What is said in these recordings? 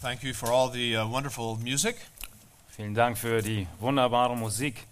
Thank you for all the uh, wonderful music. Vielen Dank für die wunderbare Musik.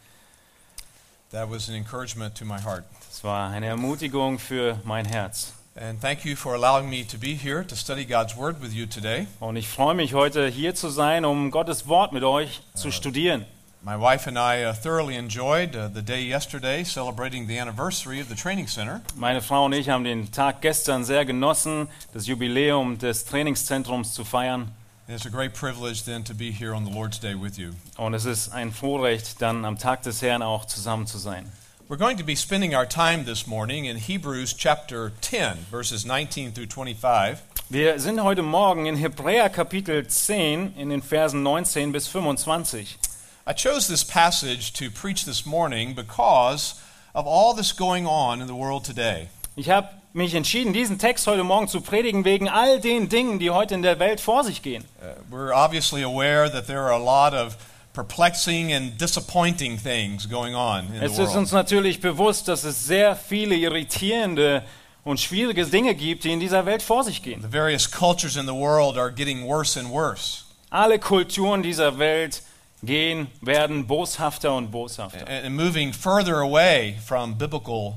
That was an encouragement to my heart. Das war eine Ermutigung für mein Herz. And thank you for allowing me to be here to study God's Word with you today. Und ich freue mich heute hier zu sein, um Gottes Wort mit euch zu studieren. My wife and I uh, thoroughly enjoyed uh, the day yesterday celebrating the anniversary of the training center. Meine Frau und ich haben den Tag gestern sehr genossen, das Jubiläum des Trainingszentrums zu feiern. And it's a great privilege then to be here on the Lord's Day with you. Und es ist ein Vorrecht, dann am Tag des Herrn auch zusammen zu sein. We're going to be spending our time this morning in Hebrews chapter 10, verses 19 through 25. Wir sind heute Morgen in Hebräer Kapitel 10 in den Versen 19 bis 25. I chose this passage to preach this morning because of all that's going on in the world today. Ich habe mich entschieden, diesen Text heute Morgen zu predigen, wegen all den Dingen, die heute in der Welt vor sich gehen. Uh, we're obviously aware that there are a lot of perplexing and disappointing things going on in Es the ist uns natürlich bewusst, dass es sehr viele irritierende und schwierige Dinge gibt, die in dieser Welt vor sich gehen. The various cultures in the world are getting worse and worse. Alle Kulturen dieser Welt gehen, werden boshafter und boshafter. and and moving further away from biblical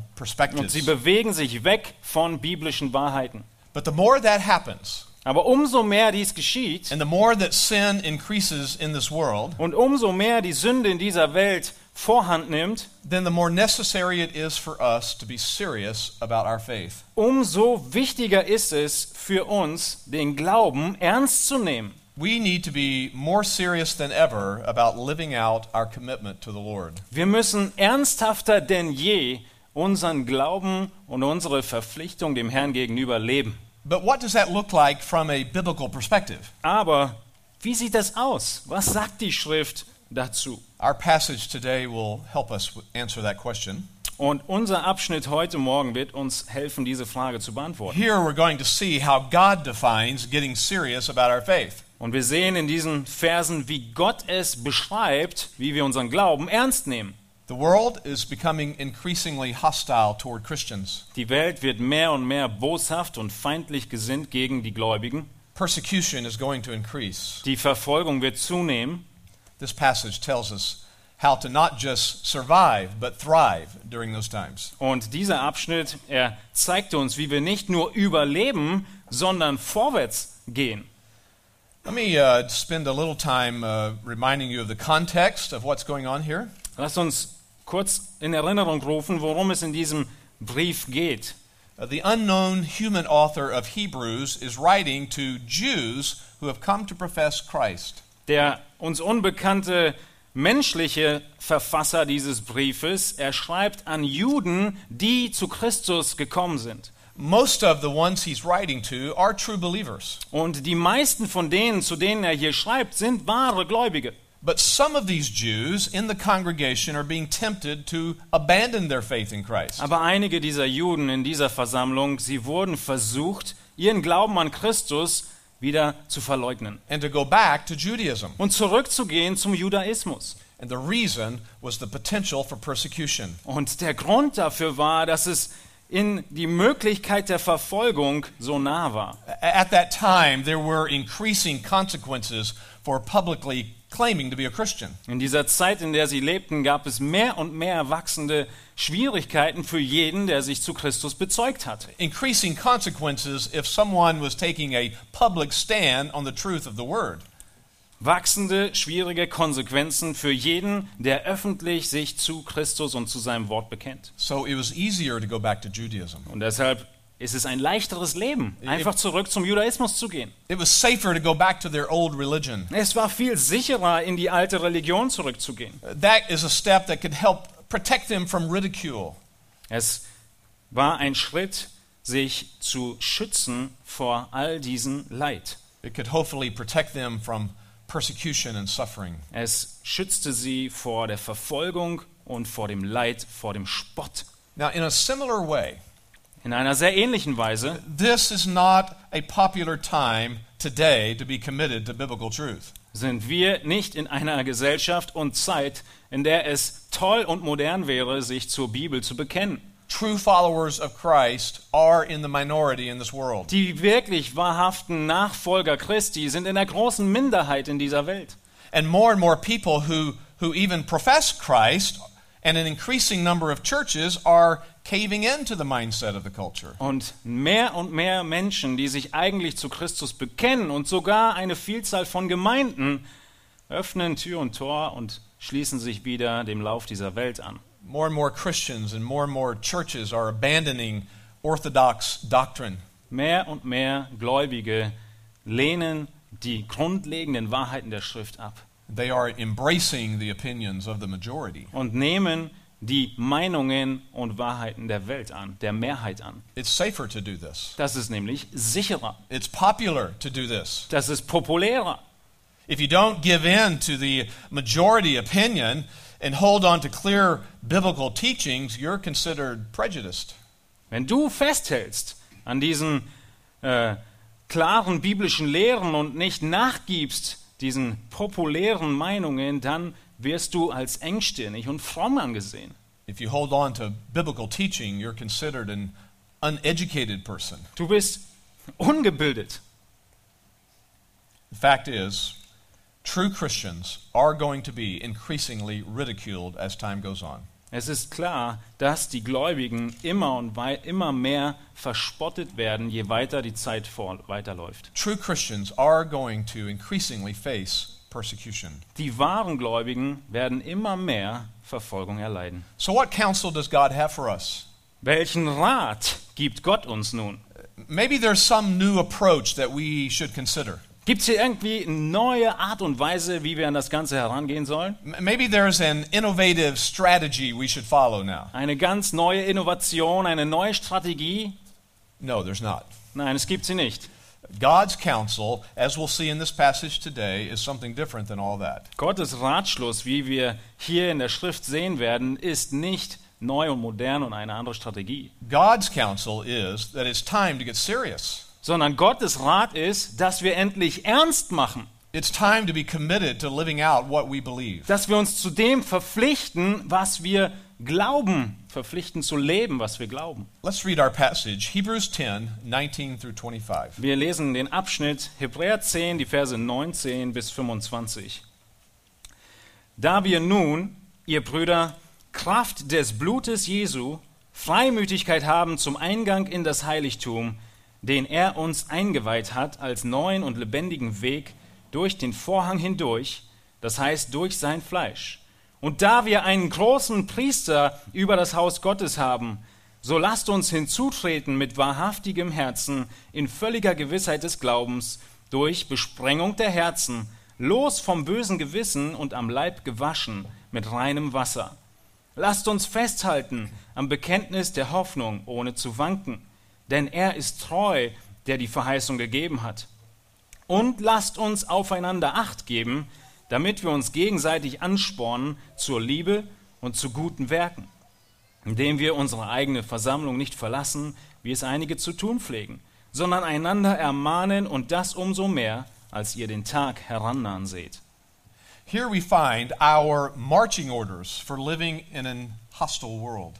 Und sie bewegen sich weg von biblischen Wahrheiten. But the more that happens, Aber umso mehr dies geschieht and the more that sin increases in this world, und umso mehr die Sünde in dieser Welt Vorhand nimmt, then the more necessary it is for us to be serious about our faith. umso wichtiger ist es für uns, den Glauben ernst zu nehmen. We need to be more serious than ever about living out our commitment to the Lord. Wir müssen ernsthafter denn je unseren Glauben und unsere Verpflichtung dem Herrn gegenüber leben. But what does that look like from a biblical perspective? Aber wie sieht das aus? Was sagt die Schrift dazu? Our passage today will help us answer that question. Und unser Abschnitt heute Morgen wird uns helfen, diese Frage zu beantworten. Here we're going to see how God defines getting serious about our faith. Und wir sehen in diesen Versen, wie Gott es beschreibt, wie wir unseren Glauben ernst nehmen. The world is becoming increasingly hostile toward Christians. Die Welt wird mehr und mehr boshaft und feindlich gesinnt gegen die Gläubigen. Persecution is going to increase. Die Verfolgung wird zunehmen. This passage tells us how to not just survive, but thrive during those times. Und dieser Abschnitt, er zeigt uns, wie wir nicht nur überleben, sondern vorwärts gehen. Let me uh, spend a little time uh, reminding you of the context of what's going on here. Lasst uns kurz in Erinnerung rufen, worum es in diesem Brief geht. Uh, the unknown human author of Hebrews is writing to Jews who have come to profess Christ. Der uns unbekannte menschliche Verfasser dieses Briefes, er schreibt an Juden, die zu Christus gekommen sind. Most of the ones he's writing to are true believers. Und die meisten von denen, zu denen er hier schreibt, sind wahre Gläubige. But some of these Jews in the congregation are being tempted to abandon their faith in Christ. Aber einige dieser Juden in dieser Versammlung, sie wurden versucht, ihren Glauben an Christus wieder zu verleugnen and to go back to Judaism. und zurückzugehen zum Judaismus. And the reason was the potential for persecution. Und der Grund dafür war, dass es in die Möglichkeit der Verfolgung so nah war. At that time, there were increasing consequences for publicly claiming to be a Christian. In dieser Zeit, in der sie lebten, gab es mehr und mehr wachsende Schwierigkeiten für jeden, der sich zu Christus bezeugt hat. Increasing consequences if someone was taking a public stand on the truth of the word. Wachsende, schwierige Konsequenzen für jeden, der öffentlich sich zu Christus und zu seinem Wort bekennt. So it was easier to go back to Judaism. Und deshalb ist es ein leichteres Leben, einfach zurück zum Judaismus zu gehen. It was safer to go back to their old religion. Es war viel sicherer, in die alte Religion zurückzugehen. That is a step that could help protect them from ridicule. Es war ein Schritt, sich zu schützen vor all diesen Leid. It could hopefully protect them from persecution and suffering. Es schützte sie vor der Verfolgung und vor dem Leid, vor dem Spott. Now, in a similar way, In einer sehr ähnlichen Weise this is not a popular time today to be committed to biblical truth. sind wir nicht in einer Gesellschaft und Zeit, in der es toll und modern wäre, sich zur Bibel zu bekennen. True followers of Christ are in the minority in this world. Die wirklich wahrhaften Nachfolger Christi sind in der großen Minderheit in dieser Welt. And more and more people who, who even profess Christ and an increasing number of churches are caving into the mindset of the culture. Und mehr und mehr Menschen, die sich eigentlich zu Christus bekennen und sogar eine Vielzahl von Gemeinden öffnen Tür und Tor und schließen sich wieder dem Lauf dieser Welt an. More and more Christians and more and more churches are abandoning orthodox doctrine. Mehr und mehr Gläubige lehnen die grundlegenden Wahrheiten der Schrift ab They are embracing the opinions of the majority. und nehmen die Meinungen und Wahrheiten der Welt an, der Mehrheit an. It's safer to do this. Das ist nämlich sicherer, It's popular to do this. das ist populärer. If you don't give in to the majority opinion and hold on to clear biblical teachings, you're considered prejudiced. Wenn du festhältst an diesen äh, klaren biblischen Lehren und nicht nachgibst diesen populären Meinungen, dann wirst du als engstirnig und fromm angesehen. If you hold on to biblical teaching, you're considered an uneducated person. Du bist ungebildet. The fact is, true Christians are going to be increasingly ridiculed as time goes on. Es ist klar, dass die Gläubigen immer und immer mehr verspottet werden, je weiter die Zeit weiterläuft. True Christians are going to increasingly face persecution. Die wahren Gläubigen werden immer mehr Verfolgung erleiden. So, what counsel does God have for us? Welchen Rat gibt Gott uns nun? Maybe there's some new approach that we should consider. Gibt es hier irgendwie eine neue Art und Weise, wie wir an das Ganze herangehen sollen? Maybe there's an innovative strategy we should follow now. Eine ganz neue Innovation, eine neue Strategie? No, there's not. Nein, es gibt sie nicht. God's counsel, as we'll see in this passage today, is something different than all that. Gottes Ratschluss, wie wir hier in der Schrift sehen werden, ist nicht neu und modern und eine andere Strategie, God's counsel is that it's time to get serious. Sondern Gottes Rat ist, dass wir endlich ernst machen, It's time to be committed to living out what we believe. dass wir uns zu dem verpflichten, was wir glauben, verpflichten zu leben, was wir glauben. Let's read our passage, Hebrews 10, 19 through 25. Wir lesen den Abschnitt Hebräer 10, die Verse 19 bis 25. Da wir nun, ihr Brüder, Kraft des Blutes Jesu, Freimütigkeit haben zum Eingang in das Heiligtum, den er uns eingeweiht hat als neuen und lebendigen Weg durch den Vorhang hindurch, das heißt durch sein Fleisch. Und da wir einen großen Priester über das Haus Gottes haben, so lasst uns hinzutreten mit wahrhaftigem Herzen, in völliger Gewissheit des Glaubens, durch Besprengung der Herzen, los vom bösen Gewissen und am Leib gewaschen mit reinem Wasser. Lasst uns festhalten am Bekenntnis der Hoffnung, ohne zu wanken, denn er ist treu, der die Verheißung gegeben hat. Und lasst uns aufeinander acht geben, damit wir uns gegenseitig anspornen zur Liebe und zu guten Werken, indem wir unsere eigene Versammlung nicht verlassen, wie es einige zu tun pflegen, sondern einander ermahnen und das umso mehr, als ihr den Tag herannahen seht. Here we find our marching orders for living in an hostile world.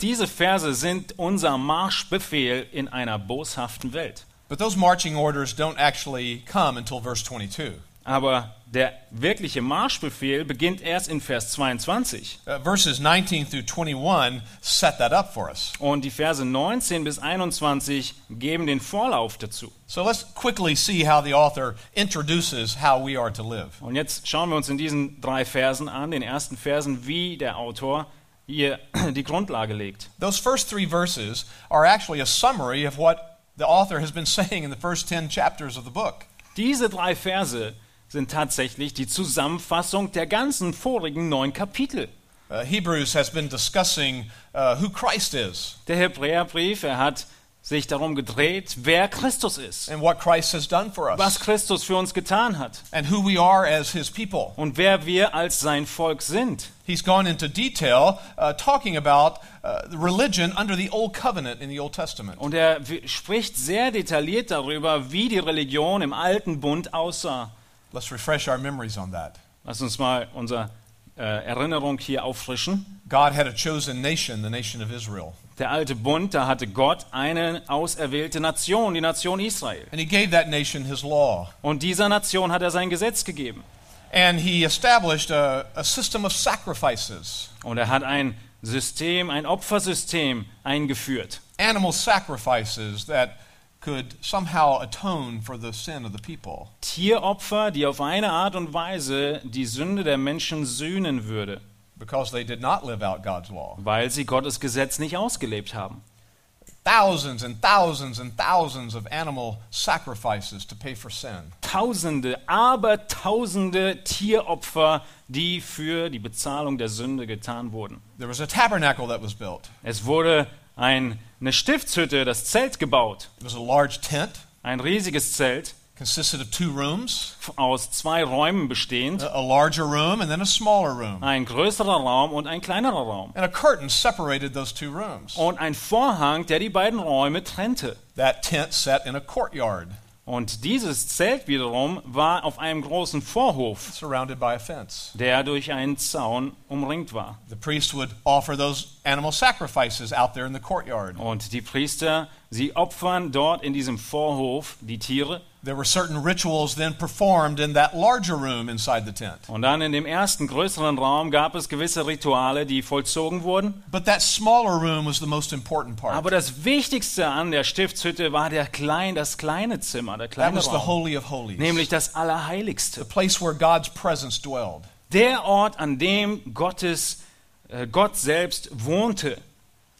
Diese Verse sind unser Marschbefehl in einer boshaften Welt. But those marching orders don't actually come until verse 22. Aber der wirkliche Marschbefehl beginnt erst in Vers 22. Uh, verses 19 through 21 set that up for us. Und die Verse 19 bis 21 geben den Vorlauf dazu. So let's quickly see how the author introduces how we are to live. Und jetzt schauen wir uns in diesen drei Versen an, den ersten Versen, wie der Autor hier die Grundlage legt. Those first three verses are actually a summary of what the author has been saying in the first 10 chapters of the book. Diese drei Verse sind tatsächlich die Zusammenfassung der ganzen vorigen neun Kapitel. Uh, Hebrews has been discussing uh, who Christ is Der Hebräerbrief, er hat sich darum gedreht, wer Christus ist, and what Christ has done for was us, Christus für uns getan hat and who we are as his people. und wer wir als sein Volk sind. He's gone into detail uh, talking about uh, religion under the Old Covenant in the Old Testament. Und er spricht sehr detailliert darüber, wie die Religion im alten Bund aussah. Let's refresh our memories on that. Lass uns mal unsere äh, Erinnerung hier auffrischen. God had a chosen nation, the nation of Israel. Der alte Bund, da hatte Gott eine auserwählte Nation, die Nation Israel. And he gave that nation his law. Und dieser Nation hat er sein Gesetz gegeben. And he established a, a system of sacrifices, Und er hat ein System, ein Opfersystem eingeführt. animal sacrifices that could somehow atone for the sin of the people. Tieropfer, die auf eine Art und Weise die Sünde der Menschen sühnen würde, because they did not live out God's law. weil sie Gottes Gesetz nicht ausgelebt haben. Thousands and thousands and thousands of animal sacrifices to pay for sin. Tausende, aber tausende Tieropfer, die für die Bezahlung der Sünde getan wurden. There was a tabernacle that was built. Es wurde ein, eine Stiftshütte, das Zelt gebaut. It was a large tent, Ein riesiges Zelt, consisted of two rooms, aus zwei Räumen bestehend. a larger room and then a smaller room. Ein größerer Raum und ein kleinerer Raum. And a curtain separated those two rooms. Und ein Vorhang, der die beiden Räume trennte. That tent sat in a courtyard Und dieses Zelt wiederum war auf einem großen Vorhof, surrounded by a fence. der durch einen Zaun umringt war. The priest would offer those animal sacrifices out there in the courtyard. Und die Priester, sie opfern dort in diesem Vorhof die Tiere. There were certain rituals then performed in that larger room inside the tent. Und dann in dem ersten größeren Raum gab es gewisse Rituale, die vollzogen wurden. But that smaller room was the most important part. Aber das Wichtigste an der Stiftshütte war der klein, das kleine Zimmer, der That kleine was the Raum, Holy of Holies, nämlich das the Allerheiligste. place where God's presence dwelled. Der Ort, an dem Gottes, Gott selbst wohnte.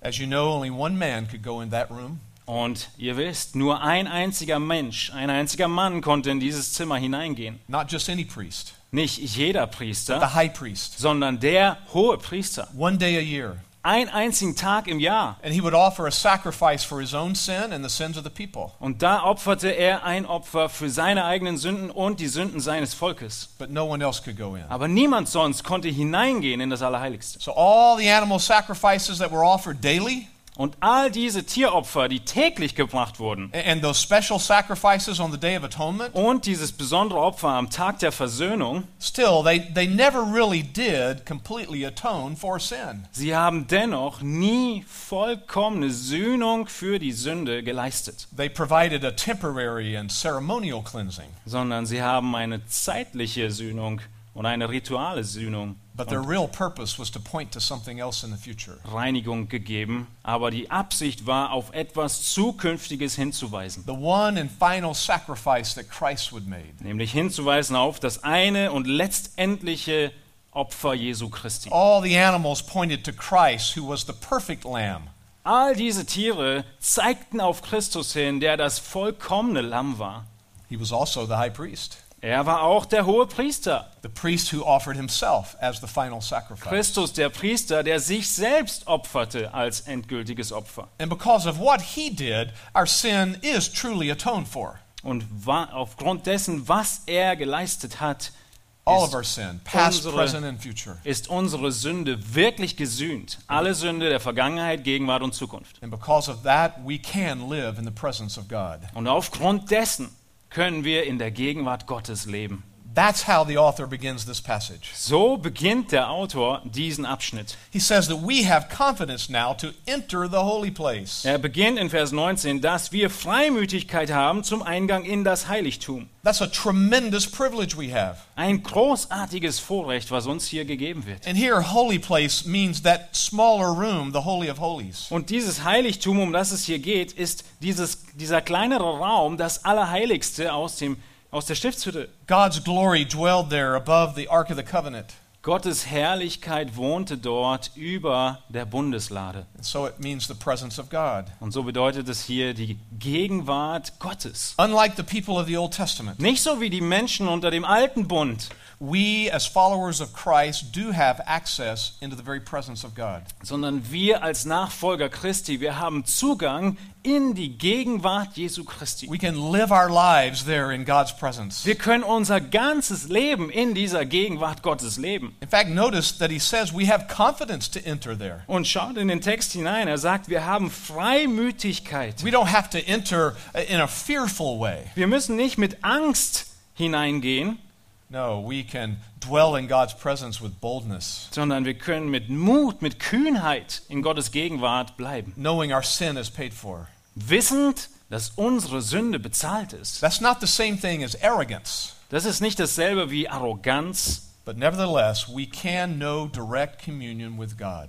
As you know, only one man could go in that room. Und ihr wisst, nur ein einziger Mensch, ein einziger Mann konnte in dieses Zimmer hineingehen. Not just any priest, Nicht jeder the Priester, high priest. sondern der hohe Priester. One day a year. Ein einzigen Tag im Jahr. And he would offer a sacrifice for his own sin and the sins of the people. Und da opferte er ein Opfer für seine eigenen Sünden und die Sünden seines Volkes. But no one else could go in. Aber niemand sonst konnte hineingehen in das Allerheiligste. So all the animal sacrifices that were offered daily Und all diese Tieropfer, die täglich gebracht wurden, a- and those special sacrifices on the Day of Atonement, und dieses besondere Opfer am Tag der Versöhnung, still, they, they never really did completely atone for sin. sie haben dennoch nie vollkommene Sühnung für die Sünde geleistet, They provided a temporary and ceremonial cleansing, sondern sie haben eine zeitliche Sühnung und eine rituale Sühnung but their real purpose was to point to something else in the future. Reinigung gegeben, aber die Absicht war, auf etwas Zukünftiges hinzuweisen. The one and final sacrifice that Christ would make. Nämlich hinzuweisen auf das eine und letztendliche Opfer Jesu Christi. All the animals pointed to Christ, who was the perfect lamb. All diese Tiere zeigten auf Christus hin, der das vollkommene Lamm war. He was also the high priest, Er war auch der hohe Priester. the priest who offered himself as the final sacrifice. Christus, der Priester, der sich selbst opferte als endgültiges Opfer. And because of what he did, our sin is truly atoned for. Und aufgrund dessen, was er geleistet hat, All ist of our sin, past, unsere- present, and future. ist unsere Sünde wirklich gesühnt. Alle Sünde der Vergangenheit, Gegenwart und Zukunft. And because of that, we can live in the presence of God. Und aufgrund dessen können wir in der Gegenwart Gottes leben. That's how the author begins this passage. So beginnt der Autor diesen Abschnitt. He says that we have confidence now to enter the holy place. Er beginnt in Vers 19, dass wir Freimütigkeit haben zum Eingang in das Heiligtum. That's a tremendous privilege we have. Ein großartiges Vorrecht, was uns hier gegeben wird. And here, holy place means that smaller room, the Holy of Holies. Und dieses Heiligtum, um das es hier geht, ist dieses, dieser kleinere Raum, das Allerheiligste aus, dem, aus der Stiftshütte. God's glory dwelled there above the Ark of the Covenant. Gottes Herrlichkeit wohnte dort über der Bundeslade. So it means the presence of God. Und so bedeutet es hier die Gegenwart Gottes. Unlike the people of the Old Testament, Nicht so wie die Menschen unter dem alten Bund, we as followers of Christ do have access into the very presence of God. sondern wir als Nachfolger Christi, wir haben Zugang in die Gegenwart Jesu Christi. We can live our lives there in God's presence. Wir können unser ganzes Leben in dieser Gegenwart Gottes leben. In fact, notice that he says we have confidence to enter there. Und schaut in den Text hinein, er sagt, wir haben Freimütigkeit. We don't have to enter in a fearful way. Wir müssen nicht mit Angst hineingehen, No, we can dwell in God's presence with boldness, sondern wir können mit Mut, mit Kühnheit in Gottes Gegenwart bleiben. knowing our sin is paid for. Wissend, dass unsere Sünde bezahlt ist. That's not the same thing as arrogance, Das ist nicht dasselbe wie Arroganz, but nevertheless, we can know direct communion with God.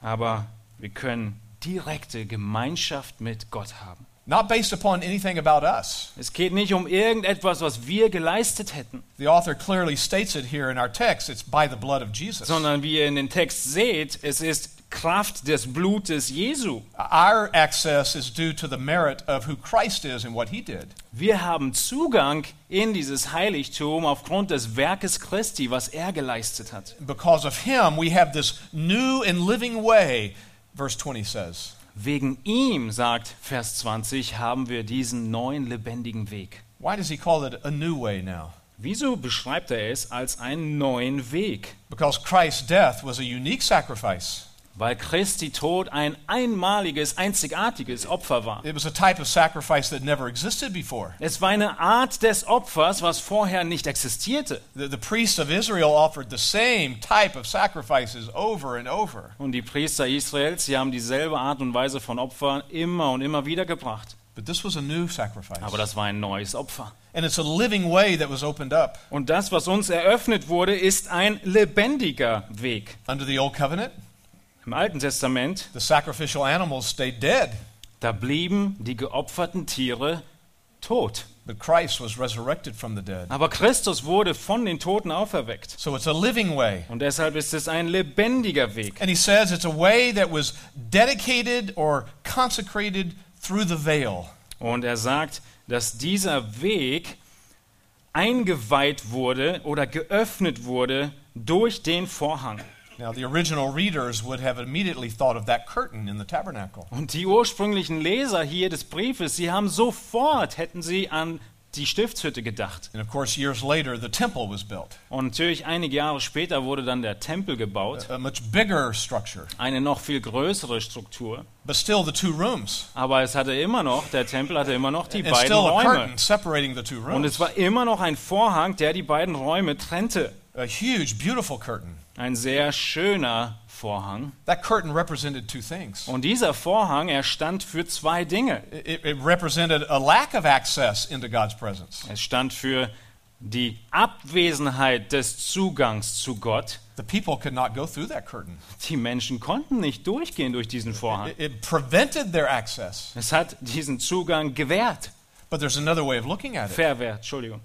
aber wir können direkte Gemeinschaft mit Gott haben. Not based upon anything about us. Es geht nicht um irgendetwas, was wir geleistet hätten, The author clearly states it here in our text it's by the blood of Jesus. sondern wie ihr in den Text seht, es ist Kraft des Blutes Jesu. Our access is due to the merit of who Christ is and what he did. Wir haben Zugang in dieses Heiligtum aufgrund des Werkes Christi, was er geleistet hat. Because of him, we have this new and living way, verse 20 says. Wegen ihm, sagt Vers 20, haben wir diesen neuen lebendigen Weg. Why does he call it a new way now? Wieso beschreibt er es als einen neuen Weg? Because Christ's death was a unique sacrifice. Weil Christi Tod ein einmaliges, einzigartiges Opfer war. It was a type of sacrifice that never existed before. Es war eine Art des Opfers, was vorher nicht existierte. The, the priests of Israel offered the same type of sacrifices over and over. Und die Priester Israels, sie haben dieselbe Art und Weise von Opfern immer und immer wieder gebracht. But this was a new sacrifice. Aber das war ein neues Opfer. And it's a living way that was opened up. Und das, was uns eröffnet wurde, ist ein lebendiger Weg. Under the Old Covenant, Im Alten Testament, the sacrificial animals stayed dead, da blieben die geopferten Tiere tot. but Christ was resurrected from the dead. Aber Christus wurde von den Toten auferweckt. So it's a living way. Und deshalb ist es ein lebendiger Weg. And he says it's a way that was dedicated or consecrated through the veil. Und er sagt, dass dieser Weg eingeweiht wurde oder geöffnet wurde durch den Vorhang. Now, the original readers would have immediately thought of that curtain in the tabernacle. Und die ursprünglichen Leser hier des Briefes, sie haben sofort, hätten sie an die Stiftshütte gedacht. And of course, years later, the temple was built, Und natürlich einige Jahre später wurde dann der Tempel gebaut, a much bigger structure, eine noch viel größere Struktur. but still the two rooms. Aber es hatte immer noch, der Tempel hatte immer noch die And beiden still a Räume. curtain separating the two Und rooms. es war immer noch ein Vorhang, der die beiden Räume trennte. A huge, beautiful curtain. Ein sehr schöner Vorhang. That curtain represented two things. Und dieser Vorhang, er stand für zwei Dinge. It, it represented a lack of access into God's presence. Es stand für die Abwesenheit des Zugangs zu Gott. The people could not go through that curtain. Die Menschen konnten nicht durchgehen durch diesen Vorhang. It, it prevented their access. Es hat diesen Zugang gewährt. But there's another way of looking at it. Verwehrt, Entschuldigung.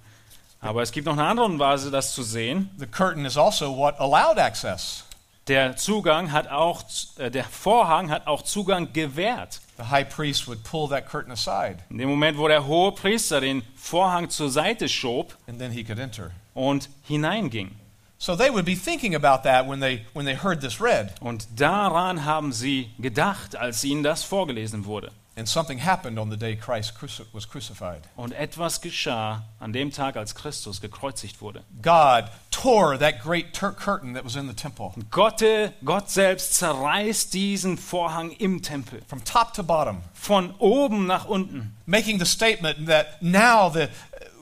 Aber es gibt noch eine andere Weise, das zu sehen. The curtain is also what allowed access. Der Zugang hat auch, äh, der Vorhang hat auch Zugang gewährt. The high priest would pull that curtain aside, In dem Moment, wo der hohe Priester den Vorhang zur Seite schob and then he could enter. und hineinging. So they would be thinking about that when they when they heard this read, Und daran haben sie gedacht, als ihnen das vorgelesen wurde. And something happened on the day Christ was crucified. Und etwas geschah an dem Tag, als Christus gekreuzigt wurde. God tore that great curtain that was in the temple Gott, Gott selbst zerreißt diesen Vorhang im Tempel. from top to bottom, Von oben nach unten. making the statement that now the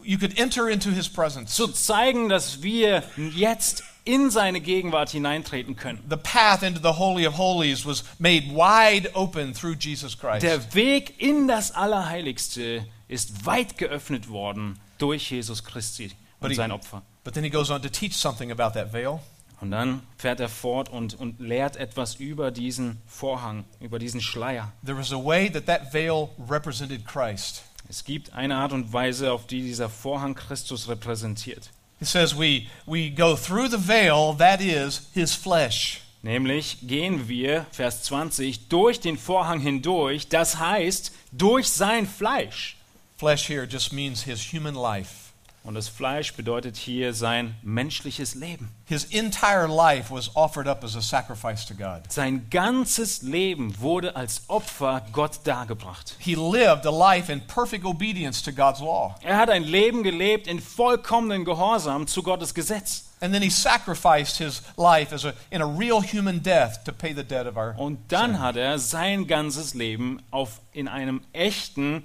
you could enter into His presence. Zu zeigen, dass wir jetzt in seine Gegenwart hineintreten können. The path into the holy of holies was made wide open through Jesus Christ. Der Weg in das Allerheiligste ist weit geöffnet worden durch Jesus Christi But und he- sein Opfer. But then he goes on to teach something about that veil. Und dann fährt er fort und, und lehrt etwas über diesen Vorhang, über diesen Schleier. There was a way that that veil represented Christ. Es gibt eine Art und Weise, auf die dieser Vorhang Christus repräsentiert. It says we, we go through the veil, that is, his flesh. Nämlich gehen wir, Vers 20, durch den Vorhang hindurch, das heißt durch sein Fleisch. Flesh here just means his human life. Und das Fleisch bedeutet hier sein menschliches Leben. His entire life was offered up as a sacrifice to God. Sein ganzes Leben wurde als Opfer Gott dargebracht. He lived a life in perfect obedience to God's law. Er hat ein Leben gelebt in vollkommenen Gehorsam zu Gottes Gesetz. And then he sacrificed his life as a, in a real human death to pay the debt of our Und dann sin. hat er sein ganzes Leben auf, in einem echten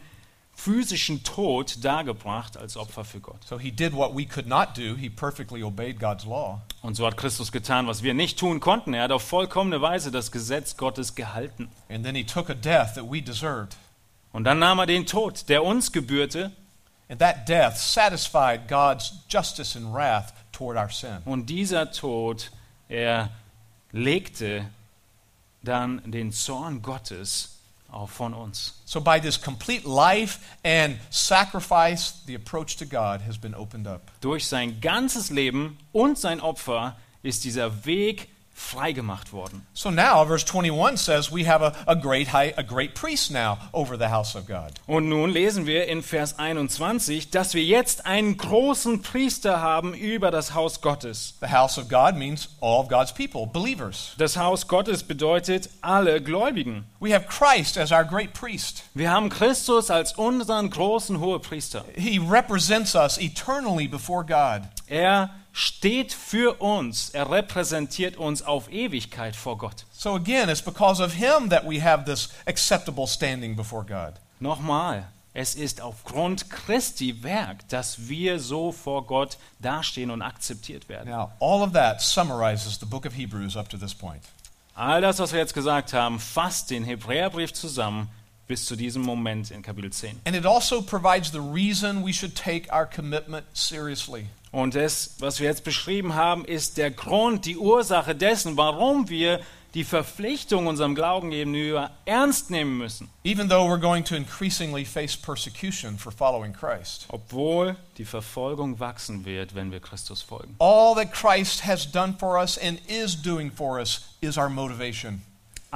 physischen Tod dargebracht als Opfer für Gott. So he did what we could not do. He perfectly obeyed God's law. Und so hat Christus getan, was wir nicht tun konnten. Er hat auf vollkommene Weise das Gesetz Gottes gehalten. And then he took a death that we deserved. Und dann nahm er den Tod, der uns gebührte, And that death satisfied God's justice and wrath toward our sin. und dieser Tod, er legte dann den Zorn Gottes auch von uns. So by this complete life and sacrifice, the approach to God has been opened up. Durch sein ganzes Leben und sein Opfer ist dieser Weg freigemacht worden. So now, verse 21 says we have a, a great high, a great priest now over the house of God. Und nun lesen wir in Vers 21, dass wir jetzt einen großen Priester haben über das Haus Gottes. The house of God means all of God's people, believers. Das Haus Gottes bedeutet alle Gläubigen. We have Christ as our great priest. Wir haben Christus als unseren großen Hohepriester. He represents us eternally before God. Er steht für uns, er repräsentiert uns auf Ewigkeit vor Gott. So again, it's because of him that we have this acceptable standing before God. Nochmal, es ist aufgrund Christi Werk, dass wir so vor Gott dastehen und akzeptiert werden. Now, all of that summarizes the book of Hebrews up to this point. All das, was wir jetzt gesagt haben, fasst den Hebräerbrief zusammen bis zu diesem Moment in Kapitel 10. And it also provides the reason we should take our commitment seriously. Und das, was wir jetzt beschrieben haben, ist der Grund, die Ursache dessen, warum wir die Verpflichtung unserem Glauben gegenüber ernst nehmen müssen. Even though we're going to increasingly face persecution for following Christ. Obwohl die Verfolgung wachsen wird, wenn wir Christus folgen. All that Christ has done for us and is doing for us is our motivation.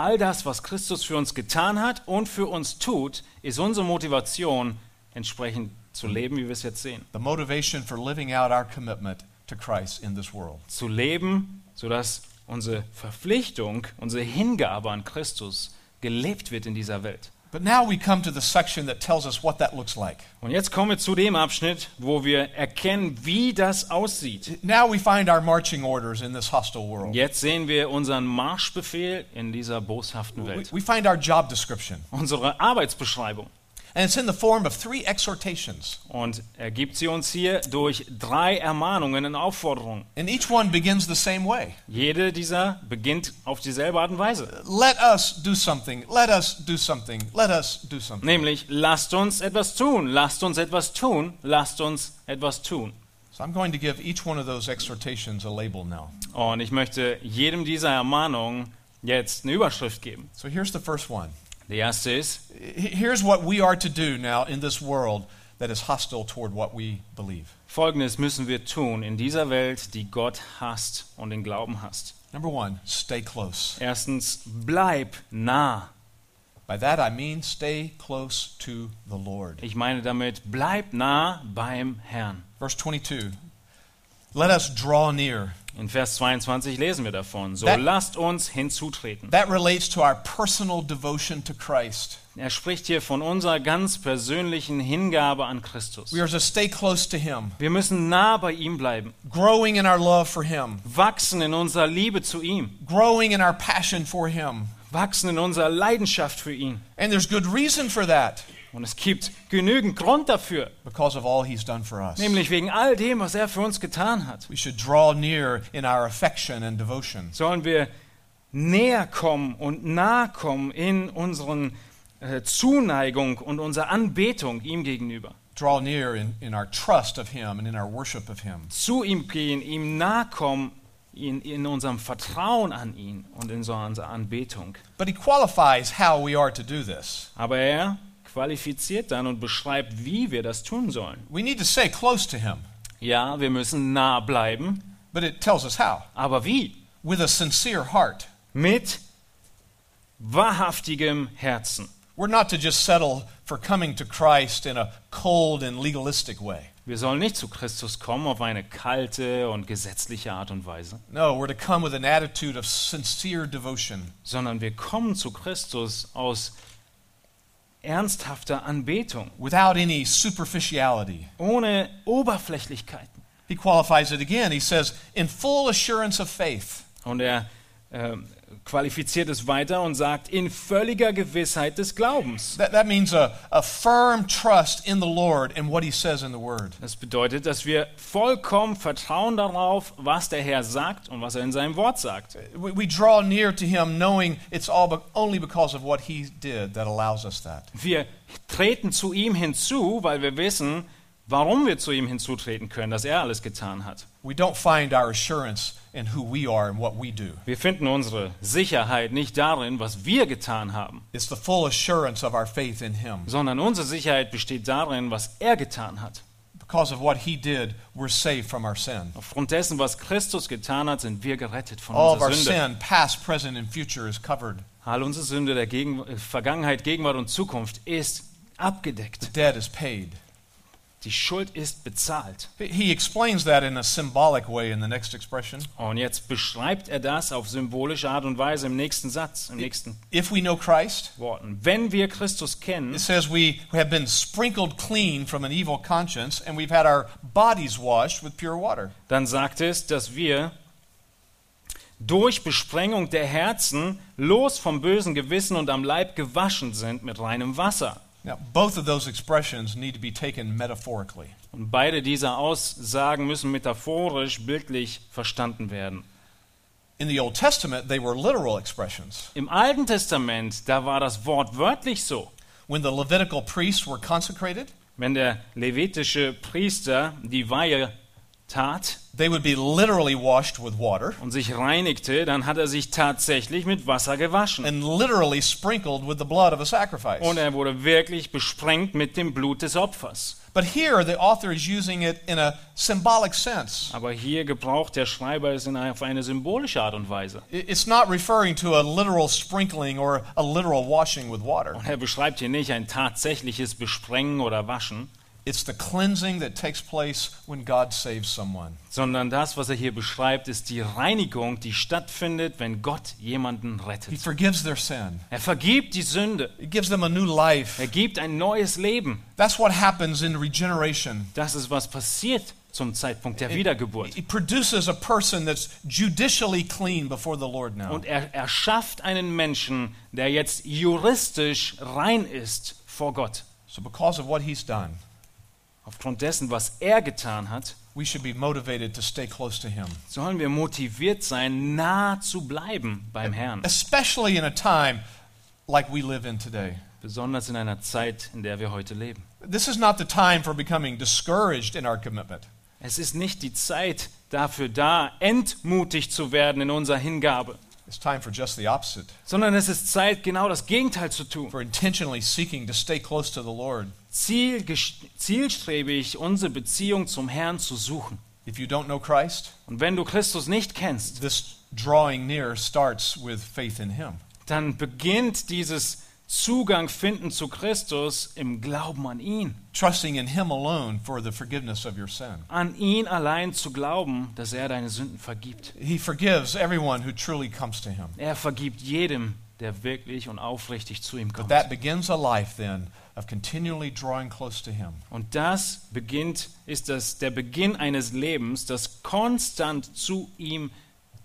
All das, was Christus für uns getan hat und für uns tut, ist unsere Motivation, entsprechend zu leben, wie wir es jetzt sehen. The motivation for living out our commitment to Christ in this world. Zu leben, sodass unsere Verpflichtung, unsere Hingabe an Christus gelebt wird in dieser Welt. But now we come to the section that tells us what that looks like. Und jetzt kommen wir zu dem Abschnitt, wo wir erkennen, wie das aussieht. Now we find our marching orders in this hostile world. Jetzt sehen wir unseren Marschbefehl in dieser boshaften We, Welt. we find our job description. Unsere Arbeitsbeschreibung. And it's in the form of three exhortations. Und er gibt sie uns hier durch drei Ermahnungen und Aufforderungen. And each one begins the same way. Jede dieser beginnt auf dieselbe Art und Weise. Let us do something. Let us do something. Let us do something. Nämlich, lasst uns etwas tun, lasst uns etwas tun, lasst uns etwas tun. So I'm going to give each one of those exhortations a label now. Und ich möchte jedem dieser Ermahnungen jetzt eine Überschrift geben. So here's the first one. Erste ist, H- Here's what we are to do now in this world that is hostile toward what we believe. folgendes müssen wir tun in dieser Welt, die Gott hasst und den Glauben hasst. Number one, stay close. Erstens, bleib nah. By that I mean stay close to the Lord. Ich meine damit, bleib nah beim Herrn. Verse 22 Let us draw near. In Vers 22 lesen wir davon. So That- lasst uns hinzutreten. That relates to our personal devotion to Christ. Er spricht hier von unserer ganz persönlichen Hingabe an Christus. We are to stay close to Him, Wir müssen nah bei ihm bleiben, growing in our love for Him, wachsen in unserer Liebe zu ihm, growing in our passion for Him. wachsen in unserer Leidenschaft für ihn. And there's good reason for that Und es gibt genügend Grund dafür, because of all He's done for us. nämlich wegen all dem, was er für uns getan hat. We should draw near in our affection and devotion. Sollen wir näher kommen und nahe kommen in unseren äh, Zuneigung und unserer Anbetung ihm gegenüber. Draw near in, in our trust of Him and in our worship of Him. Zu ihm gehen, ihm nahe kommen in, in unserem Vertrauen an ihn und in so unserer Anbetung. But He qualifies how we are to do this. Aber er qualifiziert dann und beschreibt, wie wir das tun sollen. We need to stay close to Him, Ja, wir müssen nah bleiben, but it tells us how. aber wie? With a sincere heart. Mit wahrhaftigem Herzen. We're not to just settle for coming to Christ in a cold and legalistic way. Wir sollen nicht zu Christus kommen auf eine kalte und gesetzliche Art und Weise, No, we're to come with an attitude of sincere devotion. sondern wir kommen zu Christus aus ernsthafter Anbetung, without any superficiality. ohne Oberflächlichkeiten. He qualifies it again. He says, in full assurance of faith. Und er äh, qualifiziert es weiter und sagt, in völliger Gewissheit des Glaubens. That, that means a, a firm trust in the Lord and what He says in the Word. Das bedeutet, dass wir vollkommen vertrauen darauf, was der Herr sagt und was er in seinem Wort sagt. We, we draw near to Him knowing it's all be, only because of what He did that allows us that. Wir treten zu ihm hinzu, weil wir wissen, warum wir zu ihm hinzutreten können, dass er alles getan hat. We don't find our assurance in who we are and what we do. Wir finden unsere Sicherheit nicht darin, was wir getan haben, It's the full assurance of our faith in Him. sondern unsere Sicherheit besteht darin, was er getan hat. Because of what He did, we're saved from our sin. Aufgrund dessen, was Christus getan hat, sind wir gerettet von All of our unserer Sünde. sin, past, present, and future, is covered. All unsere Sünde der Gegen äh, Vergangenheit, Gegenwart und Zukunft ist The abgedeckt. debt is paid. Die Schuld ist bezahlt. He explains that in a symbolic way in the next expression. Und jetzt beschreibt er das auf symbolische Art und Weise im nächsten Satz, im nächsten If we know Christ, Worten. Wenn wir Christus kennen, it says we have been sprinkled clean from an evil conscience and we've had our bodies washed with pure water. dann sagt es, dass wir durch Besprengung der Herzen los vom bösen Gewissen und am Leib gewaschen sind mit reinem Wasser. Now, both of those expressions need to be taken metaphorically. Und beide dieser Aussagen müssen metaphorisch, bildlich verstanden werden. In the Old Testament, they were literal expressions. Im Alten Testament, da war das wortwörtlich so. When the Levitical priests were consecrated, Wenn der levitische Priester die Weihe tat they would be literally washed with water und sich reinigte, dann hat er sich tatsächlich mit Wasser gewaschen. and literally sprinkled with the blood of a sacrifice. Und er wurde wirklich besprengt mit dem Blut des Opfers. But here, the author is using it in a symbolic sense. Aber hier gebraucht der Schreiber es in eine, auf eine symbolische Art und Weise. It's not referring to a literal sprinkling or a literal washing with water. Und er beschreibt hier nicht ein tatsächliches Besprengen oder Waschen, It's the cleansing that takes place when God saves someone. sondern das, was er hier beschreibt, ist die Reinigung, die stattfindet, wenn Gott jemanden He rettet. forgives their sin. Er vergibt die Sünde. It gives them a new life. Er gibt ein neues Leben. That's what happens in regeneration. Das ist, was passiert zum Zeitpunkt der Wiedergeburt. It produces a person that's judicially clean before the Lord now. Und er erschafft einen Menschen, der jetzt juristisch rein ist vor Gott. So, because of what He's done, Aufgrund dessen, was er getan hat, we should be motivated to stay close to Him, sollen wir motiviert sein, nah zu bleiben beim Herrn. especially in a time like we live in today. Besonders in einer Zeit, in der wir heute leben. This is not the time for becoming discouraged in our commitment. Es ist nicht die Zeit dafür da, entmutigt zu werden in unserer Hingabe, It's time for just the opposite, sondern es ist Zeit, genau das Gegenteil zu tun. for intentionally seeking to stay close to the Lord. Ziel, zielstrebig unsere Beziehung zum Herrn zu suchen. If you don't know Christ, Und wenn du Christus nicht kennst, this drawing near starts with faith in Him. dann beginnt dieses Zugang finden zu Christus im Glauben an ihn. Trusting in Him alone for the forgiveness of your sin. An ihn allein zu glauben, dass er deine Sünden vergibt. He forgives everyone who truly comes to Him. Er vergibt jedem, der wirklich und aufrichtig zu ihm But kommt. that begins a life then of continually drawing close to Him. Und das beginnt, ist das der Beginn eines Lebens, das konstant zu ihm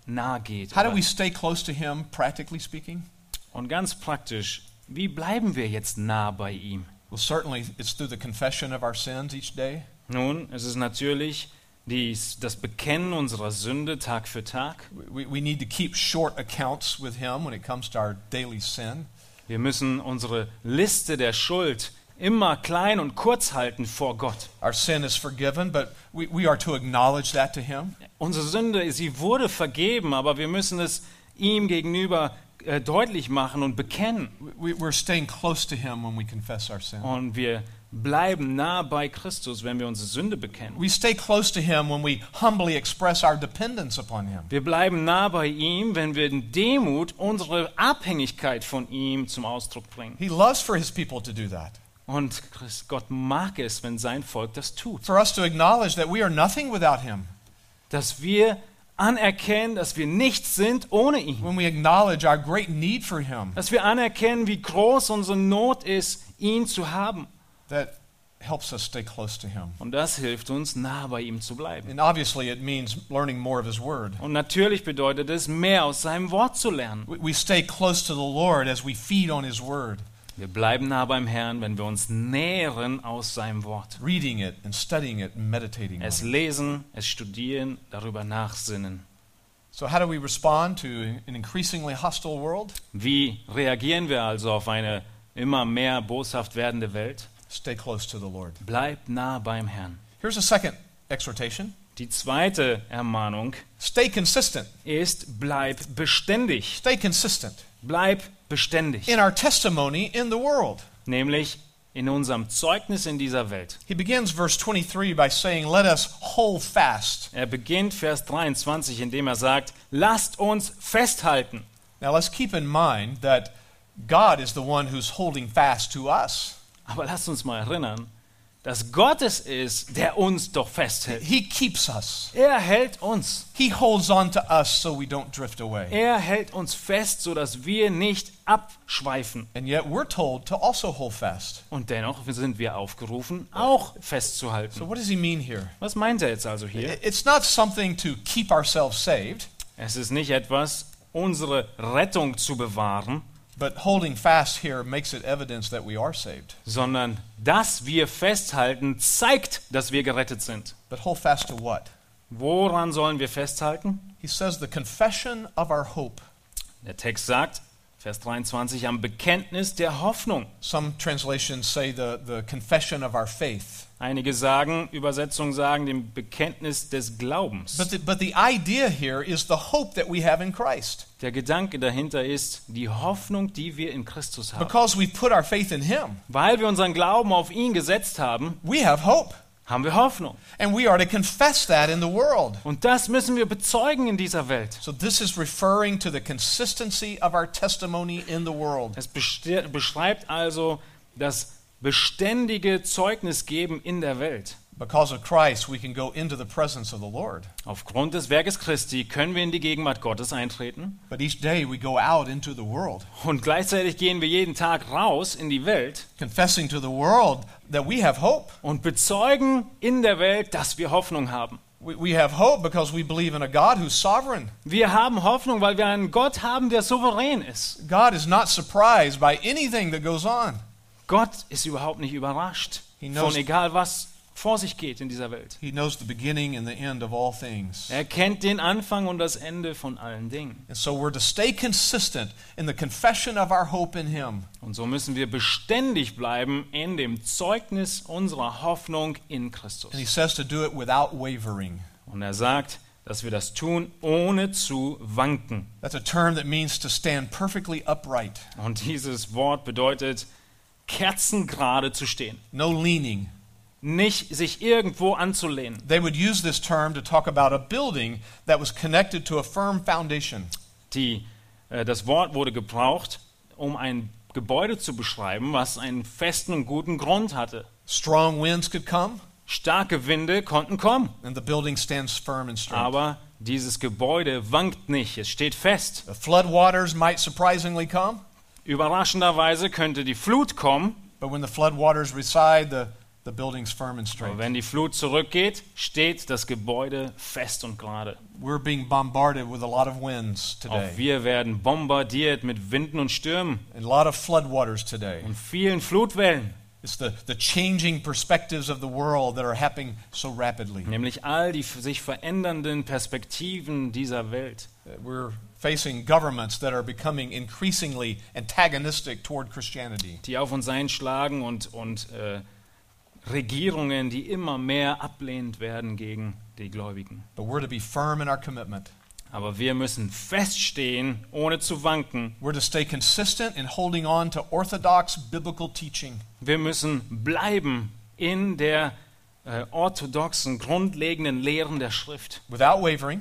nahe geht. How do we stay close to Him, practically speaking? Und ganz praktisch, wie bleiben wir jetzt nah bei ihm? Well, certainly it's through the confession of our sins each day. Nun, es ist natürlich dies, das Bekennen unserer Sünde Tag für Tag. We, we need to keep short accounts with Him when it comes to our daily sin. Wir müssen unsere Liste der Schuld immer klein und kurz halten vor Gott. Our sin is forgiven, but we, we are to acknowledge that to Him. Unsere Sünde, sie wurde vergeben, aber wir müssen es ihm gegenüber äh, deutlich machen und bekennen. We, we're staying close to Him when we confess our sin. Und wir bleiben nah bei Christus, wenn wir unsere Sünde bekennen. We stay close to Him when we humbly express our dependence upon Him. Wir bleiben nah bei ihm, wenn wir in Demut unsere Abhängigkeit von ihm zum Ausdruck bringen. He loves for His people to do that. Und Gott mag es, wenn sein Volk das tut. For us to acknowledge that we are nothing without Him. Dass wir anerkennen, dass wir nichts sind ohne ihn. When we acknowledge our great need for Him, Dass wir anerkennen, wie groß unsere Not ist, ihn zu haben. that helps us stay close to Him. Und das hilft uns, nah bei ihm zu bleiben. And obviously, it means learning more of His Word. Und natürlich bedeutet es, mehr aus seinem Wort zu lernen. We- We stay close to the Lord as we feed on His Word, Wir bleiben nah beim Herrn, wenn wir uns nähren aus seinem Wort. reading it and studying it and meditating Es lesen, es studieren, darüber nachsinnen. So, how do we respond to an increasingly hostile world? Wie reagieren wir also auf eine immer mehr boshaft werdende Welt? Stay close to the Lord. Bleibt nah beim Herrn. Here's a second exhortation Die zweite Ermahnung stay consistent. ist, bleib beständig. Stay consistent Bleib beständig. in our testimony in the world. Nämlich in unserem Zeugnis in dieser Welt. He begins verse 23 by saying, Let us hold fast. Er beginnt Vers 23, indem er sagt, lasst uns festhalten. Now, let's keep in mind that God is the one who's holding fast to us. Aber lasst uns mal erinnern, dass Gott es ist, der uns doch festhält. He keeps us, Er hält uns. He holds on to us so we don't drift away. Er hält uns fest, sodass wir nicht abschweifen. And yet, we're told to also hold fast. Und dennoch sind wir aufgerufen, auch So, festzuhalten. what does he mean here? Was meint er jetzt also hier? It's not something to keep ourselves saved, Es ist nicht etwas, unsere Rettung zu bewahren, but holding fast here makes it evidence that we are saved. sondern dass wir festhalten, zeigt, dass wir gerettet sind. But hold fast to what? Woran sollen wir festhalten? He says, the confession of our hope. Der Text sagt, Vers 23, am Bekenntnis der Hoffnung. Some translations say the, the confession of our faith. Einige sagen, Übersetzungen sagen, dem Bekenntnis des Glaubens. But the, but the idea here is the hope that we have in Christ. Der Gedanke dahinter ist die Hoffnung, die wir in Christus haben. Because we've put our faith in Him, Weil wir unseren Glauben auf ihn gesetzt haben, we have hope. Haben wir Hoffnung. And we are to confess that in the world. Und das müssen wir bezeugen in dieser Welt. So this is referring to the consistency of our testimony in the world. Es beschreibt also das beständige Zeugnis geben in der Welt. Because of Christ, we can go into the presence of the Lord. Aufgrund des Werkes Christi können wir in die Gegenwart Gottes eintreten But each day we go out into the world, und gleichzeitig gehen wir jeden Tag raus in die Welt confessing to the world that we have hope. und bezeugen in der Welt, dass wir Hoffnung haben. We, we have hope because we believe in a God who's sovereign. Wir haben Hoffnung, weil wir einen Gott haben, der souverän ist. God is not surprised by anything that goes on. Gott ist überhaupt nicht überrascht knows- von egal was vor sich geht in dieser Welt. He knows the beginning and the end of all things. Er kennt den Anfang und das Ende von allen Dingen. And so we're to stay consistent in the confession of our hope in Him. Und so müssen wir beständig bleiben in dem Zeugnis unserer Hoffnung in Christus. And He says to do it without wavering. Und er sagt, dass wir das tun, ohne zu wanken. That's a term that means to stand perfectly upright, Und dieses Wort bedeutet, kerzengerade zu stehen. no leaning. Nicht sich irgendwo anzulehnen. They would use this term to talk about a building that was connected to a firm foundation. Die, äh, das Wort wurde gebraucht, um ein Gebäude zu beschreiben, was einen festen und guten Grund hatte. Strong winds could come, Starke Winde konnten kommen, and the building stands firm and straight. aber dieses Gebäude wankt nicht, es steht fest. The floodwaters might surprisingly come, Überraschenderweise könnte die Flut kommen, but when the floodwaters reside, the, the building's firm and aber straight. wenn die Flut zurückgeht, steht das Gebäude fest und gerade. We're being bombarded with a lot of winds Auch today, wir werden bombardiert mit Winden und Stürmen and a lot of floodwaters today. und vielen Flutwellen, It's the, the changing perspectives of the world that are happening so rapidly. nämlich all die sich verändernden Perspektiven dieser Welt. Uh, We're facing governments that are becoming increasingly antagonistic toward Christianity. die auf uns einschlagen und, und äh, Regierungen, die immer mehr ablehnend werden gegen die Gläubigen. But we're to be firm in our commitment. Aber wir müssen feststehen, ohne zu wanken. We're to stay consistent in holding on to orthodox biblical teaching. Wir müssen bleiben in der äh, orthodoxen, grundlegenden Lehren der Schrift, without wavering,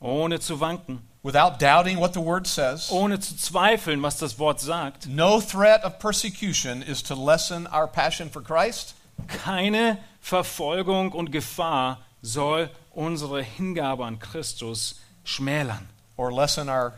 ohne zu wanken, without doubting what the word says. ohne zu zweifeln, was das Wort sagt. No threat of persecution is to lessen our passion for Christ Keine Verfolgung und Gefahr soll unsere Hingabe an Christus schmälern or lessen our